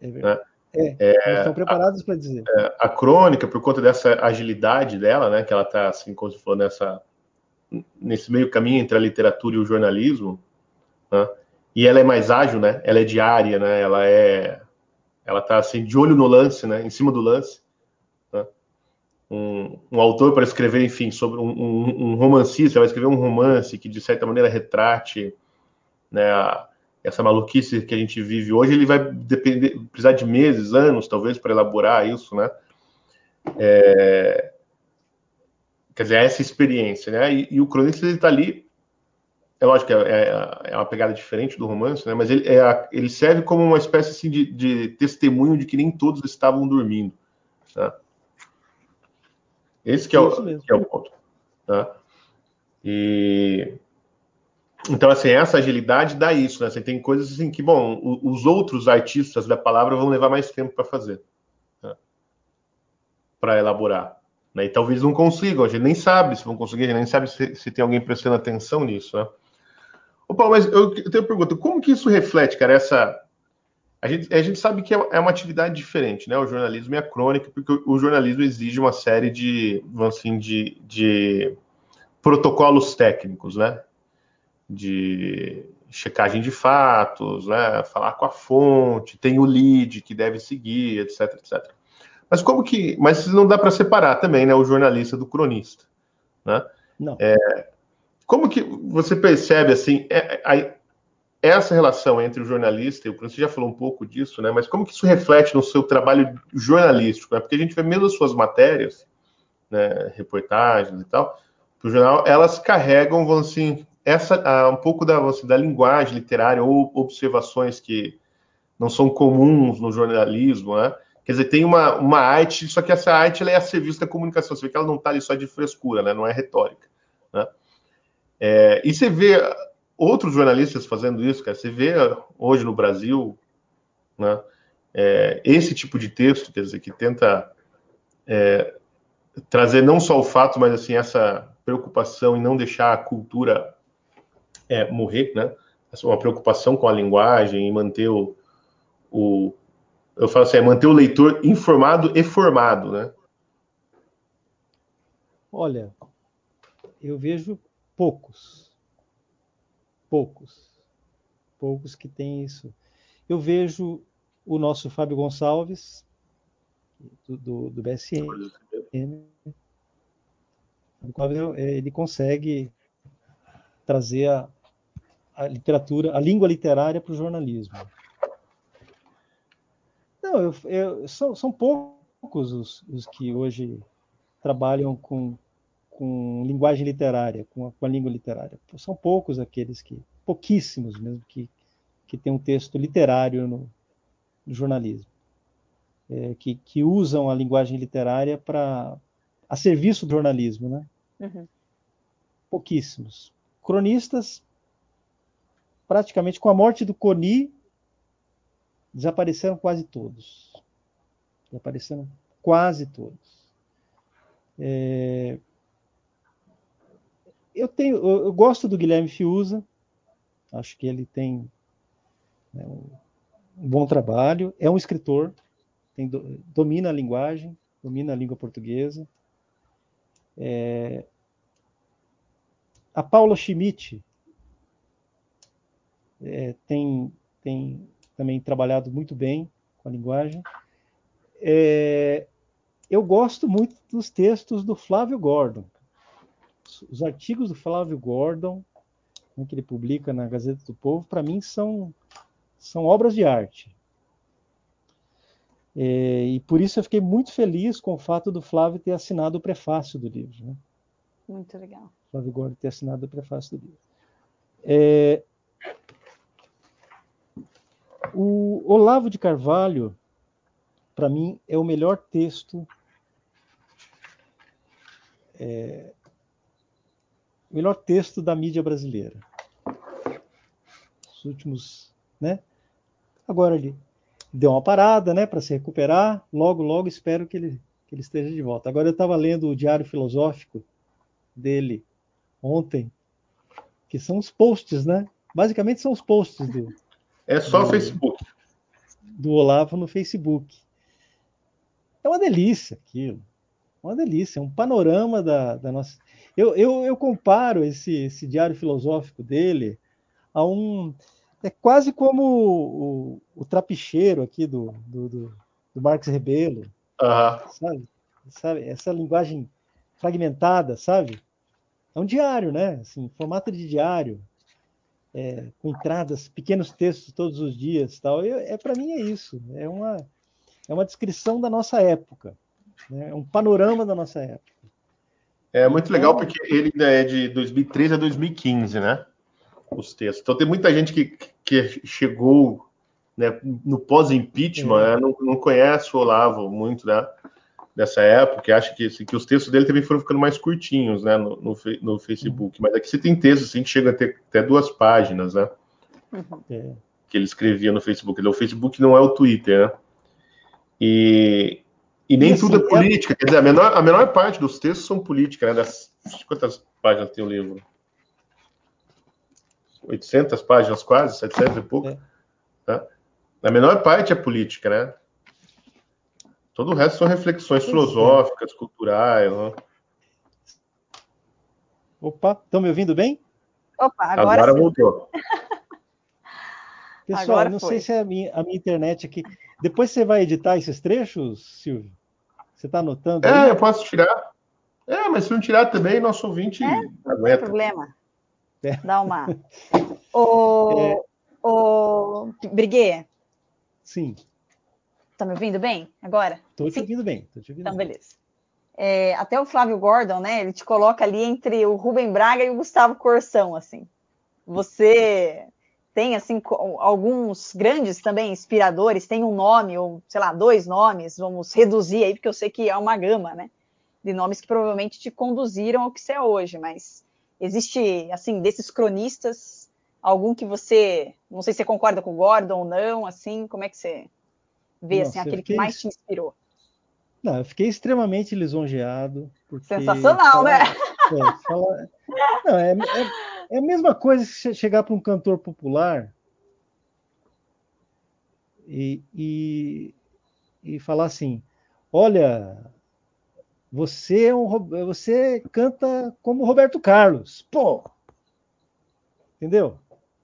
É verdade. Né? É, é, estão preparadas para dizer. É, a crônica, por conta dessa agilidade dela, né, que ela está, assim, como se for nessa, nesse meio caminho entre a literatura e o jornalismo, né, e ela é mais ágil, né? Ela é diária, né? Ela é, ela tá assim de olho no lance, né? Em cima do lance. Né? Um, um, autor para escrever, enfim, sobre um, um, um, romancista vai escrever um romance que de certa maneira retrate, né? A, essa maluquice que a gente vive hoje, ele vai depender, precisar de meses, anos, talvez, para elaborar isso, né? É, quer dizer, essa experiência, né? E, e o cronista está ali é lógico que é, é, é, uma pegada diferente do romance, né? Mas ele, é, ele serve como uma espécie assim, de, de, testemunho de que nem todos estavam dormindo. Né? Esse que é, o, que é o ponto. Né? E então assim essa agilidade dá isso, né? Você tem coisas assim que bom, os outros artistas da palavra vão levar mais tempo para fazer, né? para elaborar. Né? E talvez não consigam, a gente nem sabe se vão conseguir, a gente nem sabe se, se tem alguém prestando atenção nisso, né? Ô, Paulo, mas eu tenho uma pergunta: como que isso reflete, cara, essa. A gente, a gente sabe que é, é uma atividade diferente, né? O jornalismo e a crônica, porque o jornalismo exige uma série de, assim, de, de protocolos técnicos, né? De checagem de fatos, né? Falar com a fonte, tem o lead que deve seguir, etc, etc. Mas como que. Mas não dá para separar também, né? O jornalista do cronista, né? Não. É, como que você percebe assim é, é, essa relação entre o jornalista e o você já falou um pouco disso, né? Mas como que isso reflete no seu trabalho jornalístico? Né? Porque a gente vê mesmo as suas matérias, né, reportagens e tal, o jornal, elas carregam, vão assim, essa um pouco da, assim, da linguagem literária ou observações que não são comuns no jornalismo, né? Quer dizer, tem uma, uma arte, só que essa arte é a serviço da comunicação. Você vê que ela não está ali só de frescura, né? Não é retórica, né? É, e você vê outros jornalistas fazendo isso, cara. Você vê hoje no Brasil, né, é, esse tipo de texto, quer dizer, que tenta é, trazer não só o fato, mas assim essa preocupação em não deixar a cultura é, morrer, né? Uma preocupação com a linguagem e manter o, o eu falo assim, é manter o leitor informado e formado, né? Olha, eu vejo poucos. Poucos. Poucos que têm isso. Eu vejo o nosso Fábio Gonçalves, do, do, do BSN, ele consegue trazer a, a literatura, a língua literária para o jornalismo. Não, eu, eu, são, são poucos os, os que hoje trabalham com com linguagem literária, com a, com a, língua literária. São poucos aqueles que, pouquíssimos mesmo, que, que têm um texto literário no, no jornalismo, é, que, que usam a linguagem literária para a serviço do jornalismo, né? Uhum. Pouquíssimos. Cronistas, praticamente com a morte do Coni, desapareceram quase todos. Desapareceram quase todos. É, eu tenho, eu, eu gosto do Guilherme Fiuza, Acho que ele tem né, um bom trabalho. É um escritor, tem, domina a linguagem, domina a língua portuguesa. É... A Paula Schmidt é, tem, tem também trabalhado muito bem com a linguagem. É, eu gosto muito dos textos do Flávio Gordon. Os artigos do Flávio Gordon, né, que ele publica na Gazeta do Povo, para mim são, são obras de arte. É, e por isso eu fiquei muito feliz com o fato do Flávio ter assinado o prefácio do livro. Né? Muito legal. Flávio Gordon ter assinado o prefácio do livro. É, o Olavo de Carvalho, para mim, é o melhor texto. É, melhor texto da mídia brasileira. Os últimos, né? Agora ele deu uma parada, né, para se recuperar. Logo, logo espero que ele, que ele esteja de volta. Agora eu estava lendo o diário filosófico dele ontem, que são os posts, né? Basicamente são os posts do. É só o Facebook. Do Olavo no Facebook. É uma delícia aquilo. Uma delícia, é um panorama da, da nossa. Eu, eu, eu comparo esse, esse diário filosófico dele a um é quase como o, o, o trapicheiro aqui do, do, do, do Marcos Rebelo, uhum. sabe? sabe? Essa linguagem fragmentada, sabe? É um diário, né? Assim, formato de diário, é, com entradas, pequenos textos todos os dias, tal. Eu, é para mim é isso. É uma é uma descrição da nossa época, né? é um panorama da nossa época. É muito legal então porque ele ainda é de 2013 a 2015, né? os textos. Então tem muita gente que, que chegou né, no pós-impeachment, né, não, não, conhece o Olavo muito né, dessa época, acha que, que os textos dele também foram ficando mais curtinhos né, no, no, no Facebook. Mas aqui você tem textos assim, que chegam a ter até duas páginas, né? É. Que ele escrevia no Facebook. O Facebook não é o Twitter, né? E, e nem e tudo assim, é política. É... Quer dizer, a menor, a menor parte dos textos são política, né? Das, quantas páginas tem o livro? 800 páginas quase, 700 e pouco. É. Tá? A menor parte é política, né? Todo o resto são reflexões Isso filosóficas, é. culturais. Né? Opa, estão me ouvindo bem? Opa, agora, agora voltou. Pessoal, agora não foi. sei se é a minha, a minha, internet aqui. Depois você vai editar esses trechos, Silvio? Você está anotando? É, aí? eu posso tirar. É, mas se não tirar também, nosso ouvinte é, aguenta. Não tem problema. É. Dá uma. o, é. o Briguet. Sim. Tá me ouvindo bem agora? Tô te ouvindo bem. Tô te ouvindo então, beleza. É, até o Flávio Gordon, né? Ele te coloca ali entre o Rubem Braga e o Gustavo Corsão, assim. Você tem, assim, alguns grandes também inspiradores, tem um nome, ou, sei lá, dois nomes, vamos reduzir aí, porque eu sei que é uma gama, né? De nomes que provavelmente te conduziram ao que você é hoje, mas Existe, assim, desses cronistas, algum que você, não sei se você concorda com o Gordon ou não, assim, como é que você vê, Nossa, assim, aquele fiquei... que mais te inspirou? Não, eu fiquei extremamente lisonjeado. Sensacional, né? É, fala, não, é, é, é, a mesma coisa se chegar para um cantor popular e, e, e falar assim: olha, você, é um, você canta como Roberto Carlos. Pô! Entendeu?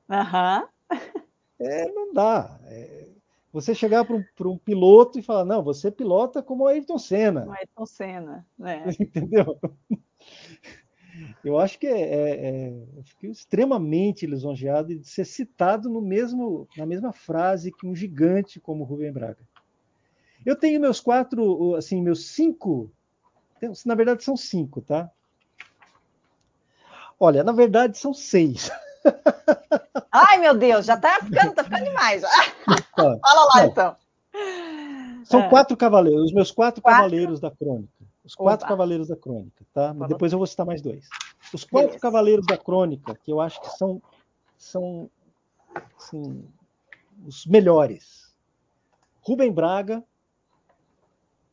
Aham. Uhum. É, não dá. É, você chegar para um, um, piloto e falar, não, você pilota como Ayrton Senna. Como Ayrton Senna, né? Entendeu? Eu acho que é, é, é, eu fiquei extremamente lisonjeado de ser citado no mesmo, na mesma frase que um gigante como Rubem Braga. Eu tenho meus quatro, assim, meus cinco na verdade, são cinco, tá? Olha, na verdade, são seis. Ai, meu Deus, já tá ficando, tá ficando demais. Fala lá, então. São é. quatro cavaleiros, os meus quatro, quatro? cavaleiros da crônica. Os quatro Opa. cavaleiros da crônica, tá? Mas depois eu vou citar mais dois. Os quatro Beleza. cavaleiros da crônica, que eu acho que são, são assim, os melhores. Rubem Braga,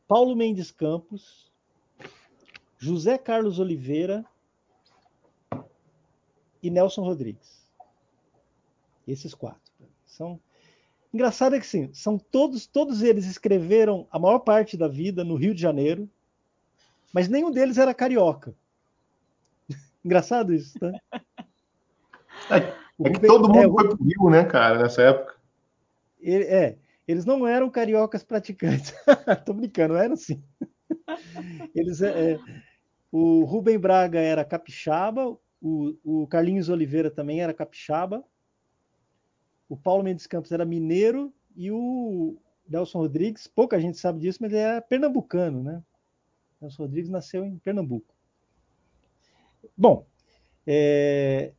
Paulo Mendes Campos, José Carlos Oliveira e Nelson Rodrigues. Esses quatro. São engraçado é que sim, são todos todos eles escreveram a maior parte da vida no Rio de Janeiro, mas nenhum deles era carioca. Engraçado isso, tá? É, é que todo mundo é, foi pro Rio, né, cara, nessa época. Ele, é, eles não eram cariocas praticantes. Tô brincando, eram assim. Eles, é, é, o Rubem Braga era capixaba, o, o Carlinhos Oliveira também era capixaba, o Paulo Mendes Campos era mineiro e o Nelson Rodrigues, pouca gente sabe disso, mas ele era pernambucano, né? Nelson Rodrigues nasceu em Pernambuco. Bom, é,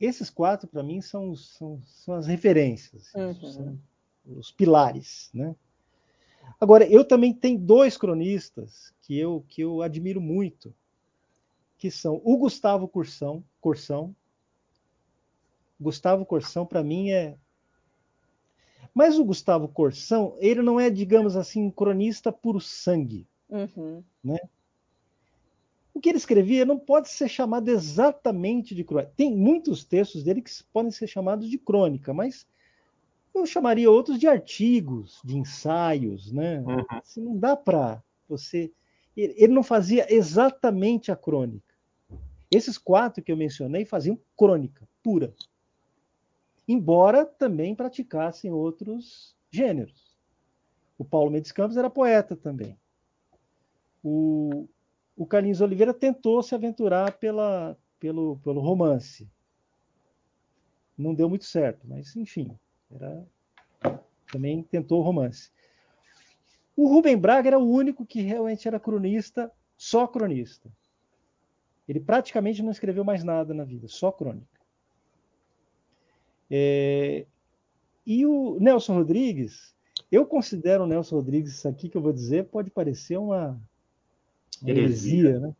esses quatro, para mim, são, são, são, as referências, uhum. são os pilares. Né? Agora, eu também tenho dois cronistas que eu, que eu admiro muito, que são o Gustavo Cursão, Corsão. Gustavo Corsão, para mim, é. Mas o Gustavo Corsão, ele não é, digamos assim, um cronista puro sangue. Uhum. Né? O que ele escrevia não pode ser chamado exatamente de crônica. Tem muitos textos dele que podem ser chamados de crônica, mas eu chamaria outros de artigos, de ensaios, né? Uhum. Assim, não dá para você. Ele não fazia exatamente a crônica. Esses quatro que eu mencionei faziam crônica pura, embora também praticassem outros gêneros. O Paulo Mendes Campos era poeta também. O, o Carlinhos Oliveira tentou se aventurar pela, pelo, pelo romance. Não deu muito certo, mas enfim, era, também tentou o romance. O Rubem Braga era o único que realmente era cronista, só cronista. Ele praticamente não escreveu mais nada na vida, só crônica. É, e o Nelson Rodrigues, eu considero o Nelson Rodrigues, isso aqui que eu vou dizer, pode parecer uma, heresia, né?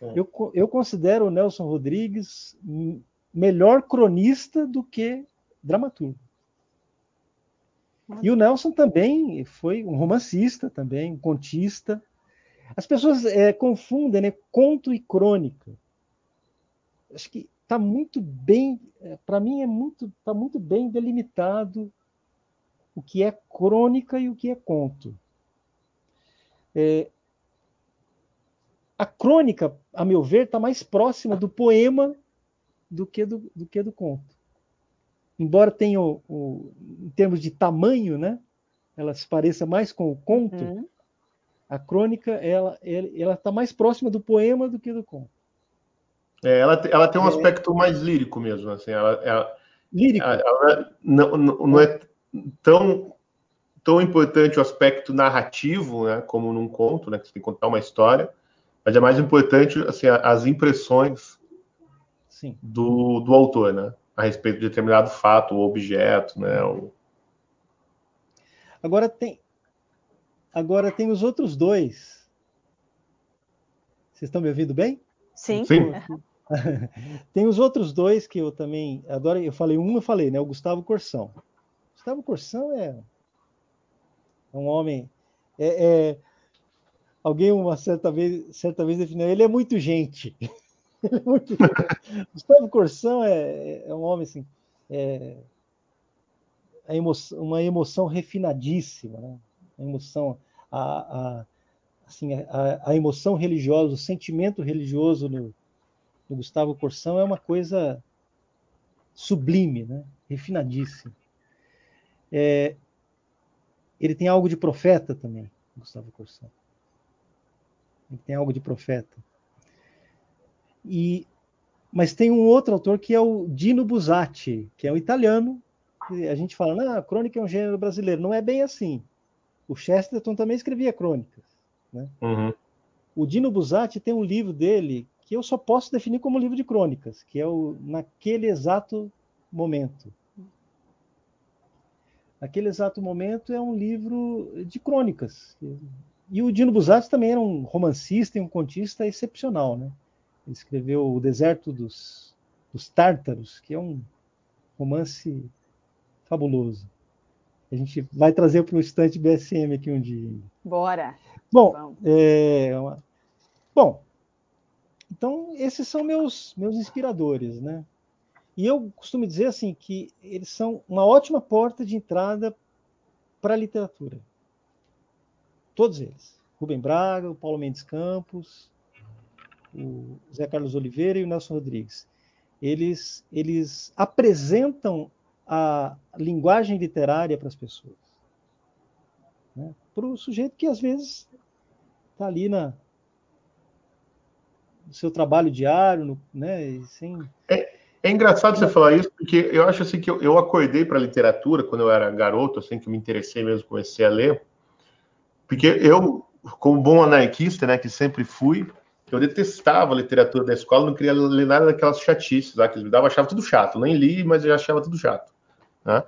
É. Eu, eu considero o Nelson Rodrigues melhor cronista do que dramaturgo. E o Nelson também foi um romancista, também um contista. As pessoas é, confundem né, conto e crônica. Acho que está muito bem, é, para mim é muito, está muito bem delimitado o que é crônica e o que é conto. É, a crônica, a meu ver, está mais próxima do poema do que do, do que do conto. Embora tenha, o, o, em termos de tamanho, né, ela se pareça mais com o conto, uhum. a crônica ela ela está mais próxima do poema do que do conto. É, ela, ela tem um é. aspecto mais lírico mesmo, assim, ela, ela lírico. Ela, ela não, não, não é tão tão importante o aspecto narrativo, né, como num conto, né, que você tem que contar uma história, mas é mais importante assim, as impressões Sim. Do, do autor, né? A respeito de determinado fato ou objeto, né? O... Agora tem, agora tem os outros dois. Vocês estão me ouvindo bem? Sim. Sim. tem os outros dois que eu também adoro. Eu falei um, eu falei, né? O Gustavo Corsão. Gustavo Corsão é um homem. É, é, alguém uma certa vez, certa vez definiu, ele é muito gente. ele é muito gente. Gustavo Corsão é, é, um homem assim, é, emoção, uma emoção refinadíssima, né? a emoção, a, a assim, a, a, emoção religiosa, o sentimento religioso no, no Gustavo Corsão é uma coisa sublime, né? refinadíssima. É, ele tem algo de profeta também, Gustavo Corsão. Tem algo de profeta. E, mas tem um outro autor que é o Dino Buzzati, que é um italiano. a gente fala, não, a crônica é um gênero brasileiro. Não é bem assim. O Chesterton também escrevia crônicas. Né? Uhum. O Dino Buzzati tem um livro dele que eu só posso definir como livro de crônicas, que é o Naquele Exato Momento. Naquele exato momento é um livro de crônicas. E o Dino Buzzati também era um romancista e um contista excepcional, né? Ele escreveu O Deserto dos, dos Tártaros, que é um romance fabuloso. A gente vai trazer para o estante BSM aqui um dia. Bora. Bom, é, uma... bom, então esses são meus meus inspiradores, né? E eu costumo dizer assim que eles são uma ótima porta de entrada para a literatura. Todos eles. Rubem Braga, o Paulo Mendes Campos, o Zé Carlos Oliveira e o Nelson Rodrigues. Eles, eles apresentam a linguagem literária para as pessoas. Né? Para o sujeito que às vezes está ali na, no seu trabalho diário, no, né? sem... É, é engraçado você falar isso, porque eu acho assim que eu, eu acordei para a literatura quando eu era garoto, assim que eu me interessei mesmo, comecei a ler, porque eu, como bom anarquista, né, que sempre fui, eu detestava a literatura da escola, não queria ler nada daquelas chatices lá que eles me davam, achava tudo chato. Nem li, mas eu achava tudo chato. Né?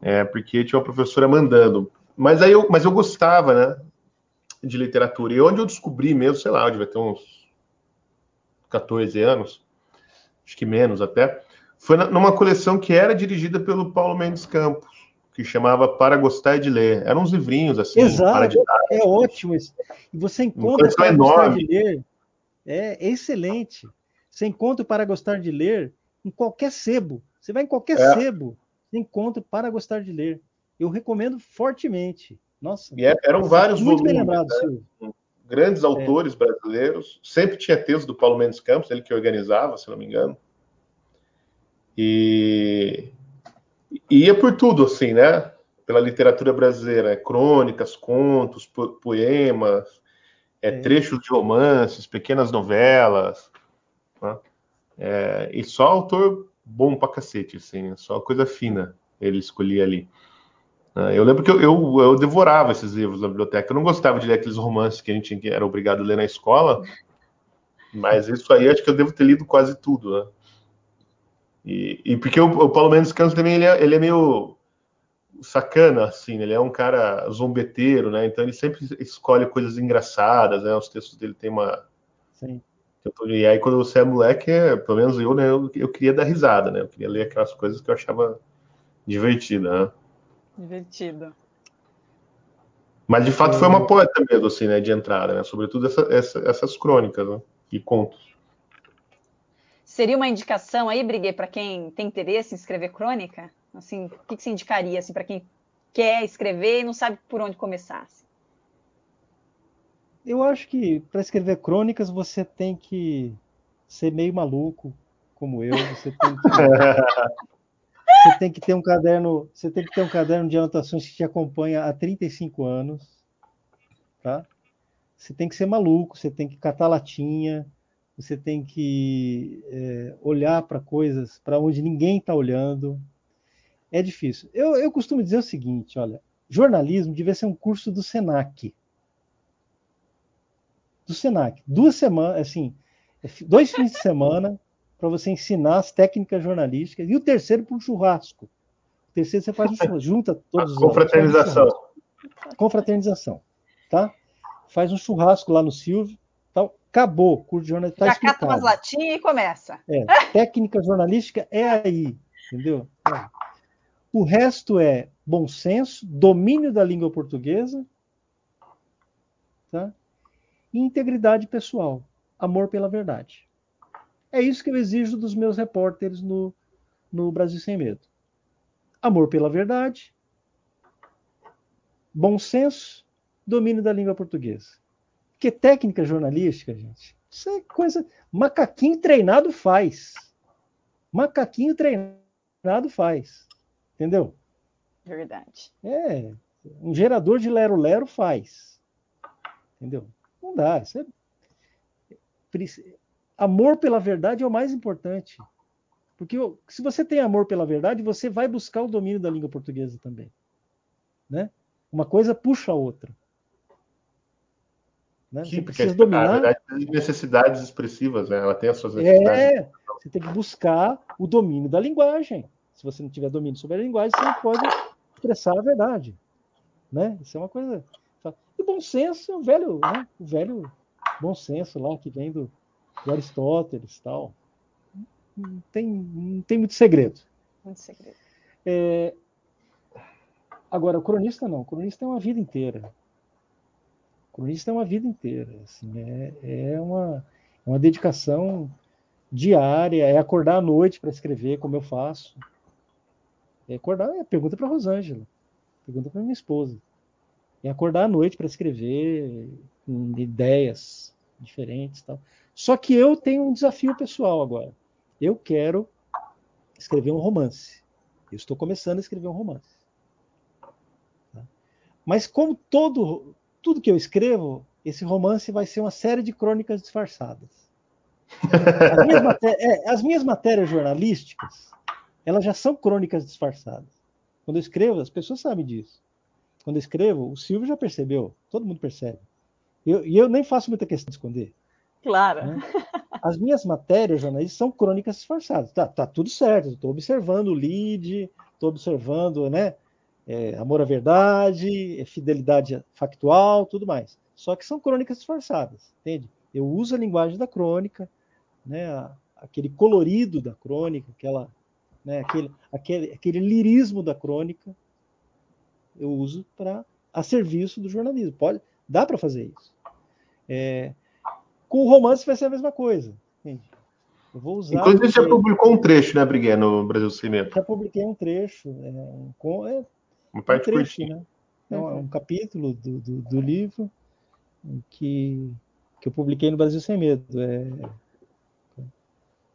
É, porque tinha uma professora mandando. Mas aí eu, mas eu gostava, né, de literatura. E onde eu descobri mesmo, sei lá, eu devia ter uns 14 anos, acho que menos até, foi numa coleção que era dirigida pelo Paulo Mendes Campos, que chamava Para Gostar de Ler. Eram uns livrinhos assim. Exato, é ótimo isso. E você encontra Para Gostar de Ler, é excelente. Você encontra Para Gostar de Ler em qualquer sebo. Você vai em qualquer é. sebo, você encontra Para Gostar de Ler. Eu recomendo fortemente. Nossa. E é, eram vários muito volumes. Bem lembrado, né? Grandes é. autores brasileiros. Sempre tinha texto do Paulo Mendes Campos, ele que organizava, se não me engano. E ia por tudo, assim, né? Pela literatura brasileira, é crônicas, contos, poemas, é, é. trechos de romances, pequenas novelas, né? é, e só autor bom pra cacete, assim, só coisa fina ele escolhia ali. Né? Eu lembro que eu, eu, eu, devorava esses livros na biblioteca. Eu não gostava de ler aqueles romances que a gente era obrigado a ler na escola, mas isso aí acho que eu devo ter lido quase tudo, né? E, e porque o, o, Paulo Mendes Campos também ele é, ele é, meio sacana, assim, ele é um cara zombeteiro, né? Então ele sempre escolhe coisas engraçadas, né? Os textos dele tem uma. Sim. E aí, quando você é moleque, é, pelo menos eu, né? Eu, eu queria dar risada, né? Eu queria ler aquelas coisas que eu achava divertida, né? Divertido. Mas de fato foi uma poeta mesmo, assim, né? De entrada, né? Sobretudo essa, essa, essas crônicas né? e contos. Seria uma indicação aí, Briguei, para quem tem interesse em escrever crônica? Assim, o que, que você indicaria assim, para quem quer escrever e não sabe por onde começar? Assim? Eu acho que para escrever crônicas você tem que ser meio maluco, como eu. Você tem que, você tem que ter um caderno, você tem que ter um caderno de anotações que te acompanha há 35 anos, tá? Você tem que ser maluco, você tem que catar latinha, você tem que é, olhar para coisas para onde ninguém está olhando. É difícil. Eu, eu costumo dizer o seguinte: olha, jornalismo devia ser um curso do SENAC. Do SENAC. Duas semanas, assim, dois fins de semana para você ensinar as técnicas jornalísticas. E o terceiro para um churrasco. O terceiro você faz um churrasco, junta todos os. Confraternização. Um Confraternização. Tá? Faz um churrasco lá no Silvio Acabou, curso de jornalismo. Tá Já cata umas latinhas e começa. É, técnica jornalística é aí, entendeu? É. O resto é bom senso, domínio da língua portuguesa, tá? e integridade pessoal, amor pela verdade. É isso que eu exijo dos meus repórteres no, no Brasil Sem Medo. Amor pela verdade, bom senso, domínio da língua portuguesa. Porque técnica jornalística, gente, isso é coisa. Macaquinho treinado faz. Macaquinho treinado faz. Entendeu? Verdade. É. Um gerador de lero-lero faz. Entendeu? Não dá. Isso é... Amor pela verdade é o mais importante. Porque se você tem amor pela verdade, você vai buscar o domínio da língua portuguesa também. Né? Uma coisa puxa a outra. Né? Sim, você precisa dominar. Na verdade, tem necessidades expressivas, né? ela tem as suas necessidades. É, você tem que buscar o domínio da linguagem. Se você não tiver domínio sobre a linguagem, você não pode expressar a verdade. Né? Isso é uma coisa. E bom senso, o velho, né? o velho bom senso lá que vem do, do Aristóteles tal. Não tem, não tem muito segredo. Muito segredo. É... Agora, o cronista não. O cronista é uma vida inteira. Cronista é uma vida inteira. Assim, é, é uma, uma dedicação diária, é acordar à noite para escrever, como eu faço. É acordar, é, pergunta para Rosângela, pergunta para minha esposa. É acordar à noite para escrever com ideias diferentes, tal. Só que eu tenho um desafio pessoal agora. Eu quero escrever um romance. Eu estou começando a escrever um romance. Tá? Mas como todo tudo que eu escrevo, esse romance vai ser uma série de crônicas disfarçadas. As minhas, é, as minhas matérias jornalísticas, elas já são crônicas disfarçadas. Quando eu escrevo, as pessoas sabem disso. Quando eu escrevo, o Silvio já percebeu, todo mundo percebe. Eu, e eu nem faço muita questão de esconder. Claro. Né? As minhas matérias jornalistas são crônicas disfarçadas. Tá, tá tudo certo, estou observando o lead, estou observando né, é, amor à verdade, é fidelidade factual, tudo mais. Só que são crônicas disfarçadas, entende? Eu uso a linguagem da crônica, né, aquele colorido da crônica, aquela, né, aquele, aquele, aquele lirismo da crônica, eu uso para a serviço do jornalismo. Pode, dá para fazer isso. É, com o romance vai ser a mesma coisa. Entende? Eu vou usar. Inclusive, você já publicou um trecho, né, Briguet, no Brasil Cimento? Já publiquei um trecho. É, um, é, Uma parte um trecho, né? É um, um capítulo do, do, do livro que, que eu publiquei no Brasil Sem Medo. É,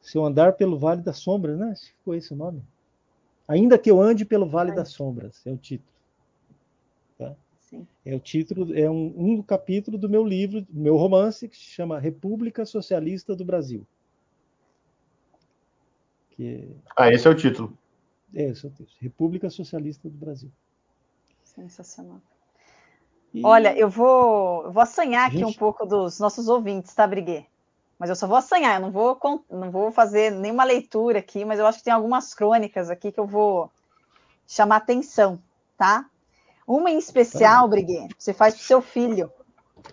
se eu andar pelo Vale das Sombras, né? Ficou esse o nome. Ainda que eu ande pelo Vale das Sombras, é o título. Tá? É o título, é um, um capítulo do meu livro, do meu romance, que se chama República Socialista do Brasil. Que... Ah, esse é o título. É, esse é o título. República Socialista do Brasil. Sensacional. E... Olha, eu vou, eu vou assanhar aqui Gente... um pouco dos nossos ouvintes, tá, Briguet? Mas eu só vou assanhar, eu não vou, não vou fazer nenhuma leitura aqui, mas eu acho que tem algumas crônicas aqui que eu vou chamar atenção, tá? Uma em especial, tá. Briguet, você faz para o seu filho,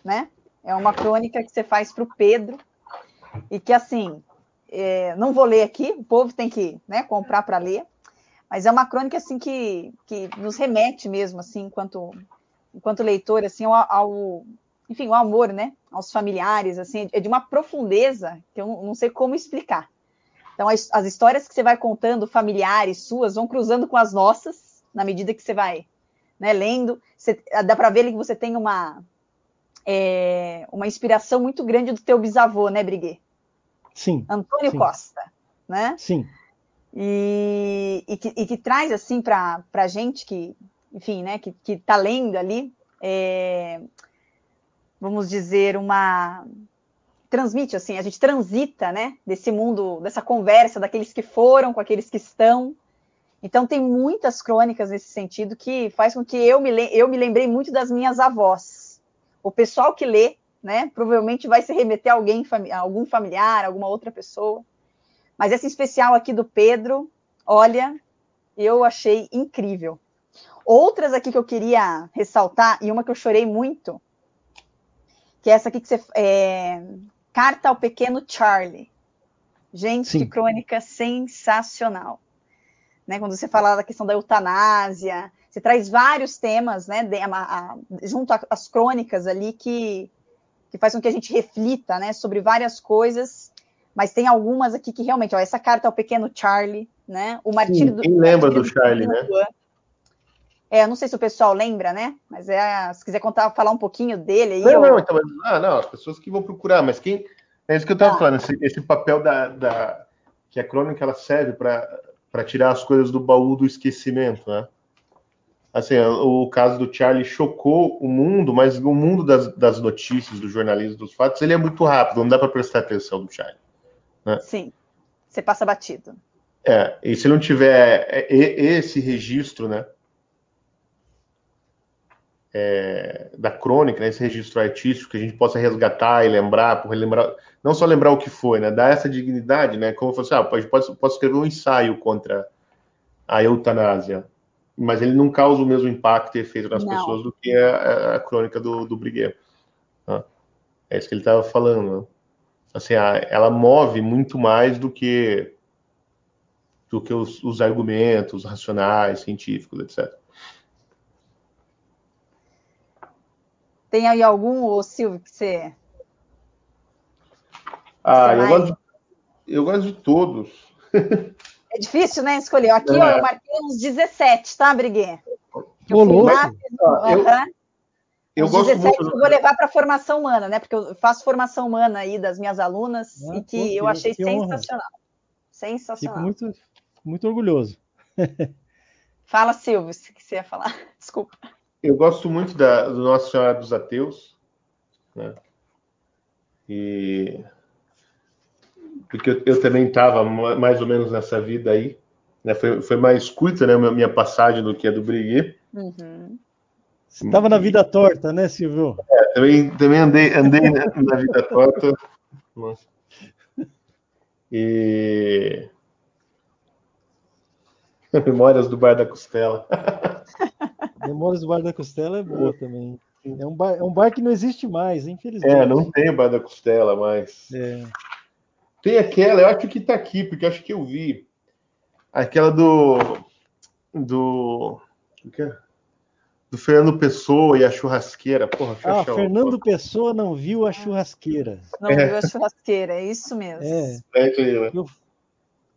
né? É uma crônica que você faz para o Pedro, e que assim, é, não vou ler aqui, o povo tem que né, comprar para ler, mas é uma crônica assim que, que nos remete mesmo, assim, enquanto, enquanto leitor, assim, ao, ao enfim, o amor, né, aos familiares, assim, é de uma profundeza que eu não sei como explicar. Então, as, as histórias que você vai contando, familiares suas, vão cruzando com as nossas, na medida que você vai né, lendo. Você, dá para ver que você tem uma, é, uma inspiração muito grande do teu bisavô, né, Briguet? Sim. Antônio sim. Costa, né? Sim. E, e, que, e que, traz, assim, para a gente que, enfim, né, que está lendo ali, é, vamos dizer, uma transmite assim, a gente transita, né, desse mundo, dessa conversa daqueles que foram com aqueles que estão. Então tem muitas crônicas nesse sentido que faz com que eu me eu me lembrei muito das minhas avós. O pessoal que lê, né, provavelmente vai se remeter a alguém, a algum familiar, alguma outra pessoa. Mas essa especial aqui do Pedro, olha, eu achei incrível. Outras aqui que eu queria ressaltar, e uma que eu chorei muito, que é essa aqui que você. É, Carta ao Pequeno Charlie. Gente, Sim. que crônica sensacional. Né, quando você fala da questão da eutanásia, você traz vários temas, né, de, a, a, junto às crônicas ali que, que faz com que a gente reflita, né, sobre várias coisas, mas tem algumas aqui que realmente, ó, essa carta ao pequeno Charlie, né, o martírio Sim, do quem lembra do, do Charlie, né? É, não sei se o pessoal lembra, né? Mas é, se quiser contar, falar um pouquinho dele aí. Não, não, então, ah, não, as pessoas que vão procurar, mas quem. É isso que eu estava ah. falando, esse, esse, papel da, da. que a crônica ela serve para tirar as coisas do baú do esquecimento, né? Assim, o, o caso do Charlie chocou o mundo, mas o mundo das, das notícias, do jornalismo, dos fatos, ele é muito rápido, não dá para prestar atenção no Charlie. Né? Sim, você passa batido. É, e se não tiver é, esse registro, né? é, da crônica, né, esse registro artístico, que a gente possa resgatar e lembrar, por relembrar, não só lembrar o que foi, né, dar essa dignidade, né, como falei assim, ah, pode, pode, posso escrever um ensaio contra a eutanásia, mas ele não causa o mesmo impacto e efeito nas não. pessoas do que a, a, a crônica do, do Briguet. Né? É isso que ele estava falando. Assim, a, ela move muito mais do que do que os, os argumentos racionais, científicos, etc. Tem aí algum, ô Silvio, que você. Ah, eu gosto, eu gosto de todos. É difícil, né, escolher. Aqui, é. ó, eu marquei uns 17, tá, Briguê? Eu, fui lá, eu, uhum. Eu gosto 17 muito... eu vou levar para formação humana, né? Porque eu faço formação humana aí das minhas alunas ah, e que pô, eu achei que sensacional. Honra. Sensacional. Fico muito, muito orgulhoso. Fala, Silvio, o que você ia falar. Desculpa. Eu gosto muito da, do Nossa Senhora dos Ateus, né? E porque eu, eu também estava mais ou menos nessa vida aí, né? Foi, foi mais curta, né, minha passagem do que a do Briguet. Uhum. Você estava na vida torta, né, Silvio? É, também, também andei, andei na vida torta. Nossa. E Memórias do Bar da Costela. Memórias do Bar da Costela é boa também. É um bar, é um bar que não existe mais, infelizmente. É, não tem o Bar da Costela mais. É. Tem aquela, eu acho que tá aqui, porque acho que eu vi. Aquela do. Do. O que é? Do Fernando Pessoa e a churrasqueira. Porra, ah, Fernando Pessoa não viu a churrasqueira. Não é. viu a churrasqueira, é isso mesmo. É. é que, eu,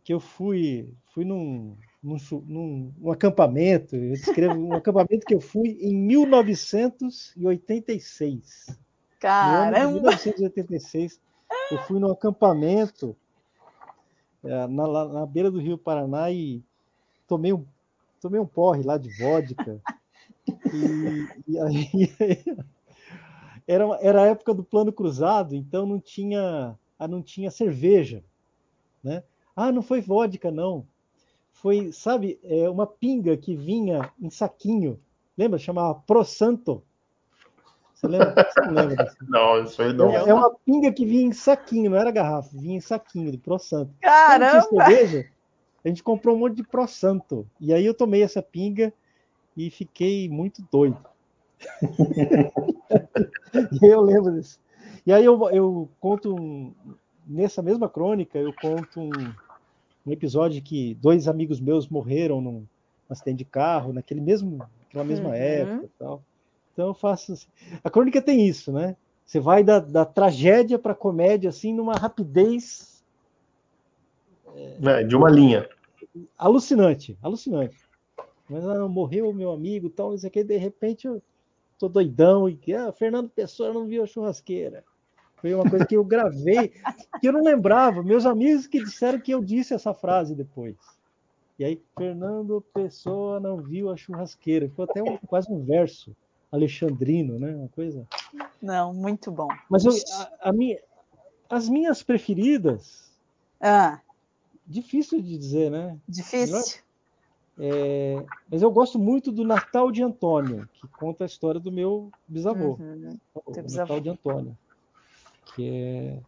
que eu fui, fui num, num, num, num, acampamento, eu descrevo um acampamento que eu fui em 1986. Caramba! Em 1986, eu fui num acampamento é, na, na, beira do Rio Paraná e tomei um, tomei um porre lá de vodka. e, e aí, era, era a época do plano cruzado, então não tinha, ah, não tinha cerveja. Né? Ah, não foi vodka, não foi, sabe, é uma pinga que vinha em saquinho. Lembra? Chamava Pro Santo. Você lembra? Você não lembra disso? Não, isso aí não. É, é, uma pinga que vinha em saquinho, não era garrafa, vinha em saquinho de Pro Santo. Caramba! cerveja, a gente comprou um monte de Pro Santo. E aí eu tomei essa pinga e fiquei muito doido. e eu lembro disso. E aí eu, eu conto, um, nessa mesma crônica, eu conto um, um episódio que dois amigos meus morreram num acidente de carro, naquele mesmo, naquela mesma uhum. época tal. Então eu faço assim. A crônica tem isso, né? Você vai da, da tragédia para a comédia assim numa rapidez é, de uma linha alucinante, alucinante. Mas ah, morreu o meu amigo, tal, isso aqui de repente eu tô doidão e que ah, Fernando Pessoa não viu a churrasqueira. Foi uma coisa que eu gravei, que eu não lembrava. Meus amigos que disseram que eu disse essa frase depois. E aí, Fernando Pessoa não viu a churrasqueira. Foi até um, quase um verso alexandrino, né? Uma coisa. Não, muito bom. Mas eu, a, a minha, as minhas preferidas. Ah. Difícil de dizer, né? Difícil. É, mas eu gosto muito do Natal de Antônio, que conta a história do meu bisavô. Uhum. O Natal de Antônio que é,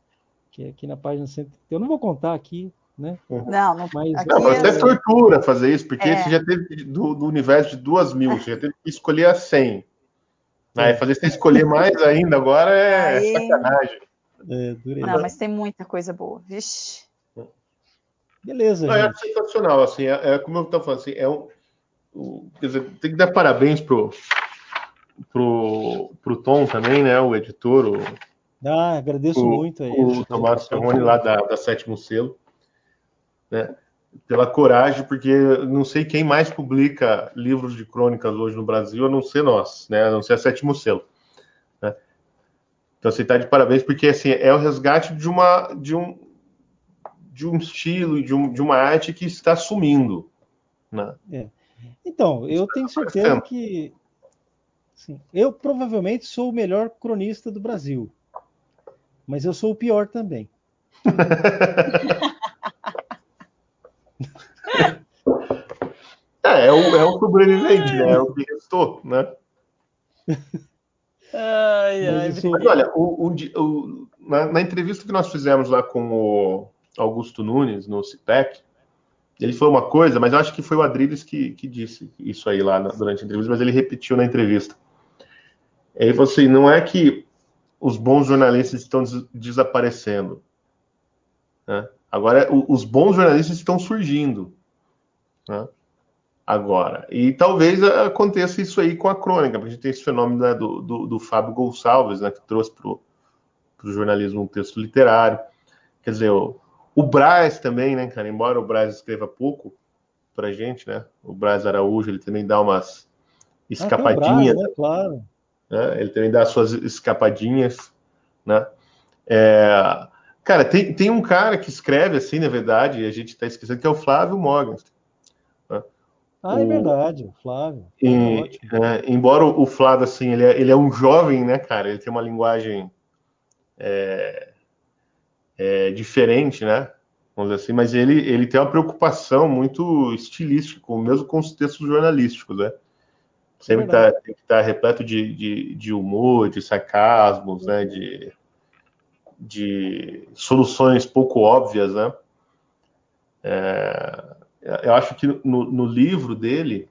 que é aqui na página 100. Eu não vou contar aqui, né? Não, não. Mas, não, mas é tortura fazer isso, porque é. você já teve do, do, universo de duas mil, você já teve que escolher a 100. Aí fazer você escolher mais ainda agora é Aí... sacanagem. É, não, mas tem muita coisa boa. Vixe. Beleza, não, É sensacional, assim, é, é como eu estou falando, assim, é um, quer dizer, tem que dar parabéns pro, pro, pro Tom também, né, o editor, o, ah, agradeço o, muito a ele. O Tomás Ferroni, lá da, da Sétimo Selo, né? pela coragem, porque não sei quem mais publica livros de crônicas hoje no Brasil, a não ser nós, né? a não ser a Sétimo Selo. Né? Então, você está de parabéns, porque assim, é o resgate de, uma, de, um, de um estilo, de, um, de uma arte que está sumindo. Né? É. Então, eu tenho certeza que sim, eu provavelmente sou o melhor cronista do Brasil mas eu sou o pior também. é, é o, é o sobrevivente, né? É o que restou, né? Ai, ai, mas, mas olha, o, o, o, na, na, entrevista que nós fizemos lá com o Augusto Nunes no CIPEC, ele falou uma coisa, mas eu acho que foi o Adriles que, que disse isso aí lá na, durante a entrevista, mas ele repetiu na entrevista. Ele falou assim: não é que os bons jornalistas estão des desaparecendo. Né? Agora, o, os bons jornalistas estão surgindo. Né? Agora. E talvez aconteça isso aí com a crônica, porque a gente tem esse fenômeno né, do, do, do, Fábio Gonçalves, né, que trouxe para o jornalismo um texto literário. Quer dizer, o, O Braz também, né, cara? Embora o Braz escreva pouco pra gente, né? O Braz Araújo, ele também dá umas escapadinhas. Ah, Braz, né? Claro. Né? Ele também dá suas escapadinhas, né? É... Cara, tem, tem um cara que escreve assim, na verdade, e a gente tá esquecendo, que é o Flávio Morgenstern. Né? Ah, é verdade, o Flávio. E, é, embora o Flávio, assim, ele é, ele é um jovem, né, cara? Ele tem uma linguagem é, é, diferente, né? Vamos dizer assim, mas ele, ele tem uma preocupação muito estilística, mesmo com os textos jornalísticos, né? Sempre tá, estar tá repleto de, de, de, humor, de sarcasmos, né? De, de soluções pouco óbvias, né? É, eu acho que no, no, livro dele,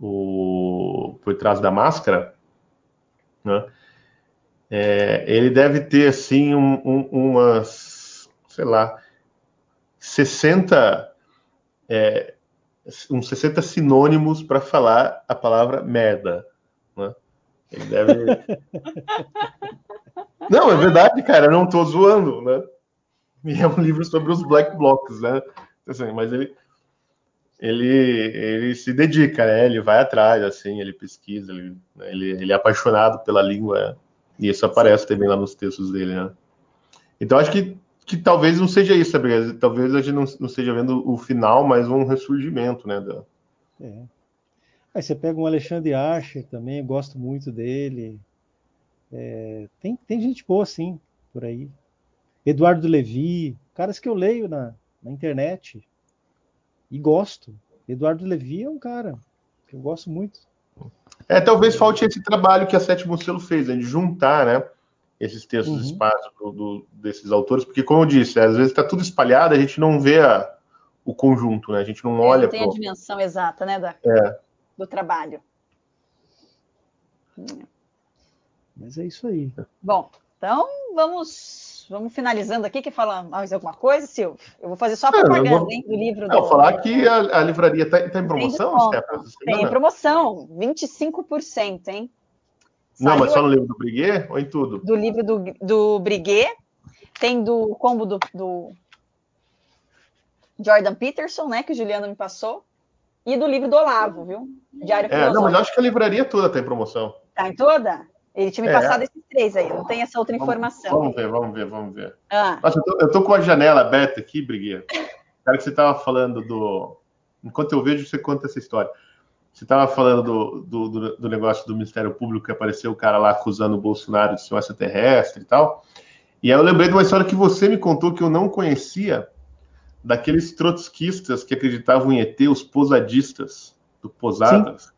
o Por Trás da Máscara, né? É, ele deve ter, assim, um, um, umas, sei lá, 60, é, uns 60 sinônimos para falar a palavra merda. Né? Ele deve. não, é verdade, cara, eu não estou zoando, né? E é um livro sobre os black blocs, né? Assim, mas ele, ele, ele se dedica, né? Ele vai atrás, assim, ele pesquisa, ele, ele, ele é apaixonado pela língua e isso aparece também lá nos textos dele, né? Então acho que, que talvez não seja isso, sabe? Talvez a gente não, não esteja vendo o final, mas um ressurgimento, né? Da... É. Aí você pega um Alexandre Archer também, gosto muito dele. É, tem, tem gente boa, sim, por aí. Eduardo Levi, caras que eu leio na, na internet e gosto. Eduardo Levi é um cara que eu gosto muito. É, talvez falte esse trabalho que a Sétimo Selo fez, né, de juntar, né, esses textos uhum. espaços do, do, desses autores, porque, como eu disse, às vezes está tudo espalhado, a gente não vê a, o conjunto, né, a gente não é, olha... Não tem pro... a dimensão exata, né, da, é. do trabalho. Mas é isso aí. Bom, então vamos vamos finalizando aqui. Quer falar mais alguma coisa, Silvio? Eu vou fazer só a propaganda vou... hein, do livro. Não, do... falar que a, a livraria está tá em promoção, Stefano? Tem promoção, 25%, hein? Saiu não, mas só no livro do Briguet ou em tudo? Do livro do, do Briguet, tem do combo do, do Jordan Peterson, né, que o Juliano me passou, e do livro do Olavo, viu? Diário É, não, mas eu acho que a livraria toda está em promoção. Está em toda? Ele tinha me é. passado esses três aí, não tem essa outra vamos, informação. Vamos ver, vamos ver, vamos ver. Ah. Nossa, eu tô, eu tô, com a janela aberta aqui, Brigueira. Cara, que você estava falando do. Enquanto eu vejo, você conta essa história. Você estava falando do, do, do, do, negócio do Ministério Público que apareceu o cara lá acusando o Bolsonaro de ser um extraterrestre e tal. E aí eu lembrei de uma história que você me contou que eu não conhecia, daqueles trotskistas que acreditavam em ET, os posadistas, do Posadas,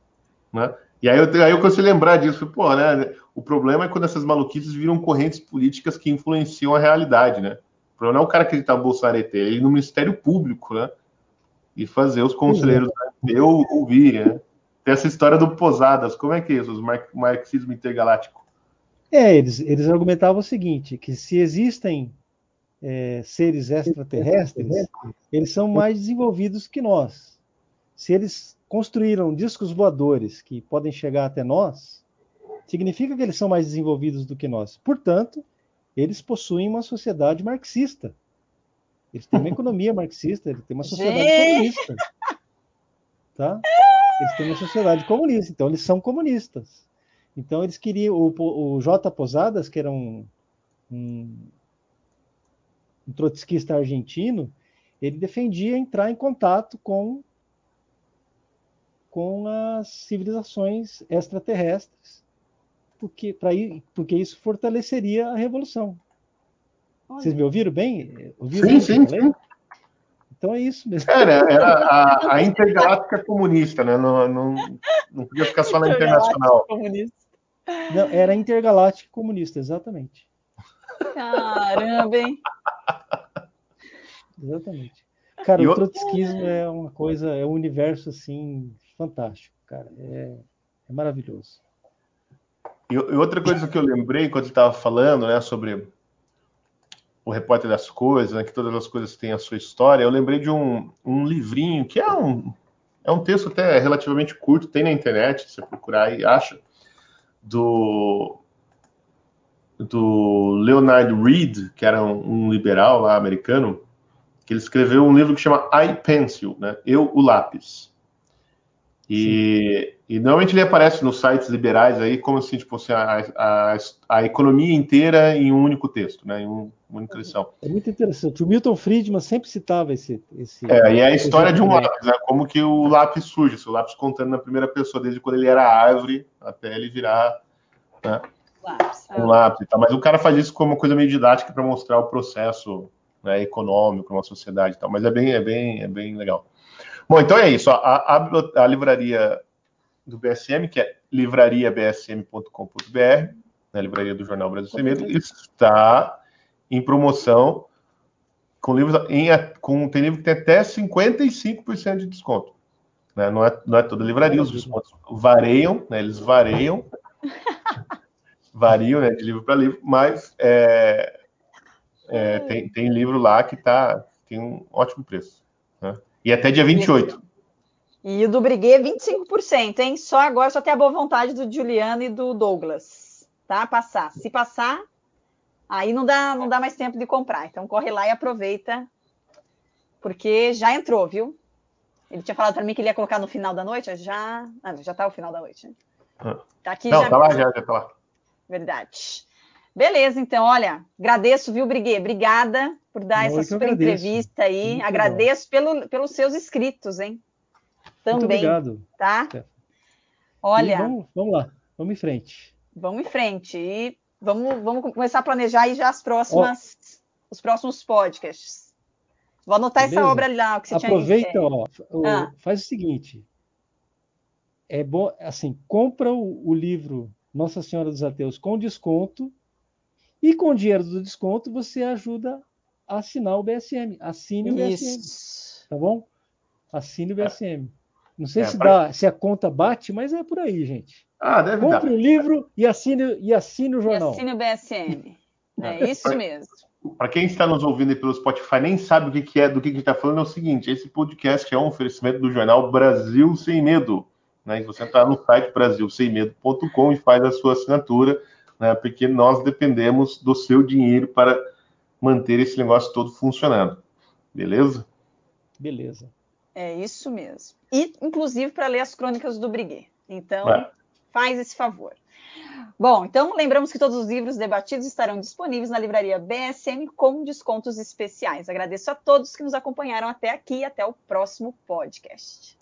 né? E aí eu, aí eu comecei a lembrar disso, pô, né? O problema é quando essas maluquices viram correntes políticas que influenciam a realidade, né? O problema não é o cara acreditar no Bolsonaro ET, é ir no Ministério Público, né? E fazer os conselheiros uhum. da ouvirem, né? Tem essa história do Posadas, como é que é isso, o marxismo intergaláctico? É, eles, eles argumentavam o seguinte, que se existem é, seres extraterrestres, eles são mais desenvolvidos que nós. Se eles construíram discos voadores que podem chegar até nós, significa que eles são mais desenvolvidos do que nós. Portanto, eles possuem uma sociedade marxista. Eles têm uma economia marxista, eles têm uma sociedade comunista. Tá? Eles têm uma sociedade comunista, então eles são comunistas. Então eles queriam. O, o J. Posadas, que era um, um, um trotskista argentino, ele defendia entrar em contato com com as civilizações extraterrestres, porque, pra, porque isso fortaleceria a revolução. Olha. Vocês me ouviram bem? Ouviram sim, sim, sim. Então é isso mesmo. Era, era a, a intergaláctica comunista, né? Não, não, não podia ficar só na internacional. Comunista. Não, era intergaláctica comunista, exatamente. Caramba, hein? Exatamente. Cara, e o trotskismo é uma coisa, é um universo assim fantástico, cara. É, é maravilhoso. E, e, outra coisa que eu lembrei quando estava falando, né, sobre o repórter das coisas, né, que todas as coisas têm a sua história, eu lembrei de um, um livrinho que é um é um texto até relativamente curto, tem na internet, se você procurar aí acha, do do Leonard Reed, que era um, um, liberal lá americano, que ele escreveu um livro que chama I Pencil, né? Eu, o lápis. E, e, normalmente ele aparece nos sites liberais aí como assim, tipo assim, a, a, a economia inteira em um único texto, né? Em um, uma única lição. É muito interessante. O Milton Friedman sempre citava esse. esse é, e é a história de um lápis, né? Como que o lápis surge, o lápis contando na primeira pessoa, desde quando ele era árvore até ele virar né? lápis. um lápis. Tá? Mas o cara faz isso como uma coisa meio didática para mostrar o processo né, econômico, uma sociedade e tal. Mas é bem, é bem, é bem legal. Bom, então é isso. A, a, a livraria do BSM, que é livrariabsm.com.br, né, a livraria do Jornal Brasil Sem Medo, está em promoção com livros em, com, tem livro que tem até 55% de desconto. Né? Não, é, não é toda livraria, os descontos variam, né? eles variam, variam né, de livro para livro, mas é, é, tem, tem livro lá que tá, tem um ótimo preço. Né? E até dia 28. E o do Briguet, 25%, hein? Só agora só tem a boa vontade do Juliano e do Douglas, tá? Passar. Se passar, aí não dá, não dá mais tempo de comprar. Então corre lá e aproveita, porque já entrou, viu? Ele tinha falado para mim que ele ia colocar no final da noite, já, ah, já tá o final da noite. Né? Ah. Tá aqui não, já. Tá lá, já, já tá lá. Verdade. Beleza, então, olha, agradeço, viu, Briguet? Obrigada por dar essa super entrevista aí. Muito agradeço pelo, pelos seus inscritos, hein? Também. Muito obrigado. Tá? Olha. Vamos, vamos, lá, vamos em frente. Vamos em frente. E vamos, vamos começar a planejar aí já as próximas, os próximos podcasts. Vou anotar Beleza? essa obra lá, que você Aproveita, tinha ó, o, ah. faz o seguinte. É bom, assim, compra o, o livro Nossa Senhora dos Ateus com desconto e com o dinheiro do desconto, você ajuda a assinar o BSM. Assine o Isso. BSM. Tá bom? Assine o BSM. Não sei é, se, dá, se a conta bate, mas é por aí, gente. Ah, deve Compre dar. o livro e assine, e assine o jornal. E assine o BSM. É, é isso pra, mesmo. Para quem está nos ouvindo pelo Spotify nem sabe o que, que é, do que, que a gente está falando, é o seguinte: esse podcast é um oferecimento do jornal Brasil Sem Medo. Né? Você está no site brasilsemmedo.com e faz a sua assinatura né, porque nós dependemos do seu dinheiro para manter esse negócio todo funcionando. Beleza? Beleza. É isso mesmo. E, inclusive, para ler as crônicas do Briguet. Então, é. faz esse favor. Bom, então lembramos que todos os livros debatidos estarão disponíveis na livraria BSM com descontos especiais. Agradeço a todos que nos acompanharam até aqui e até o próximo podcast.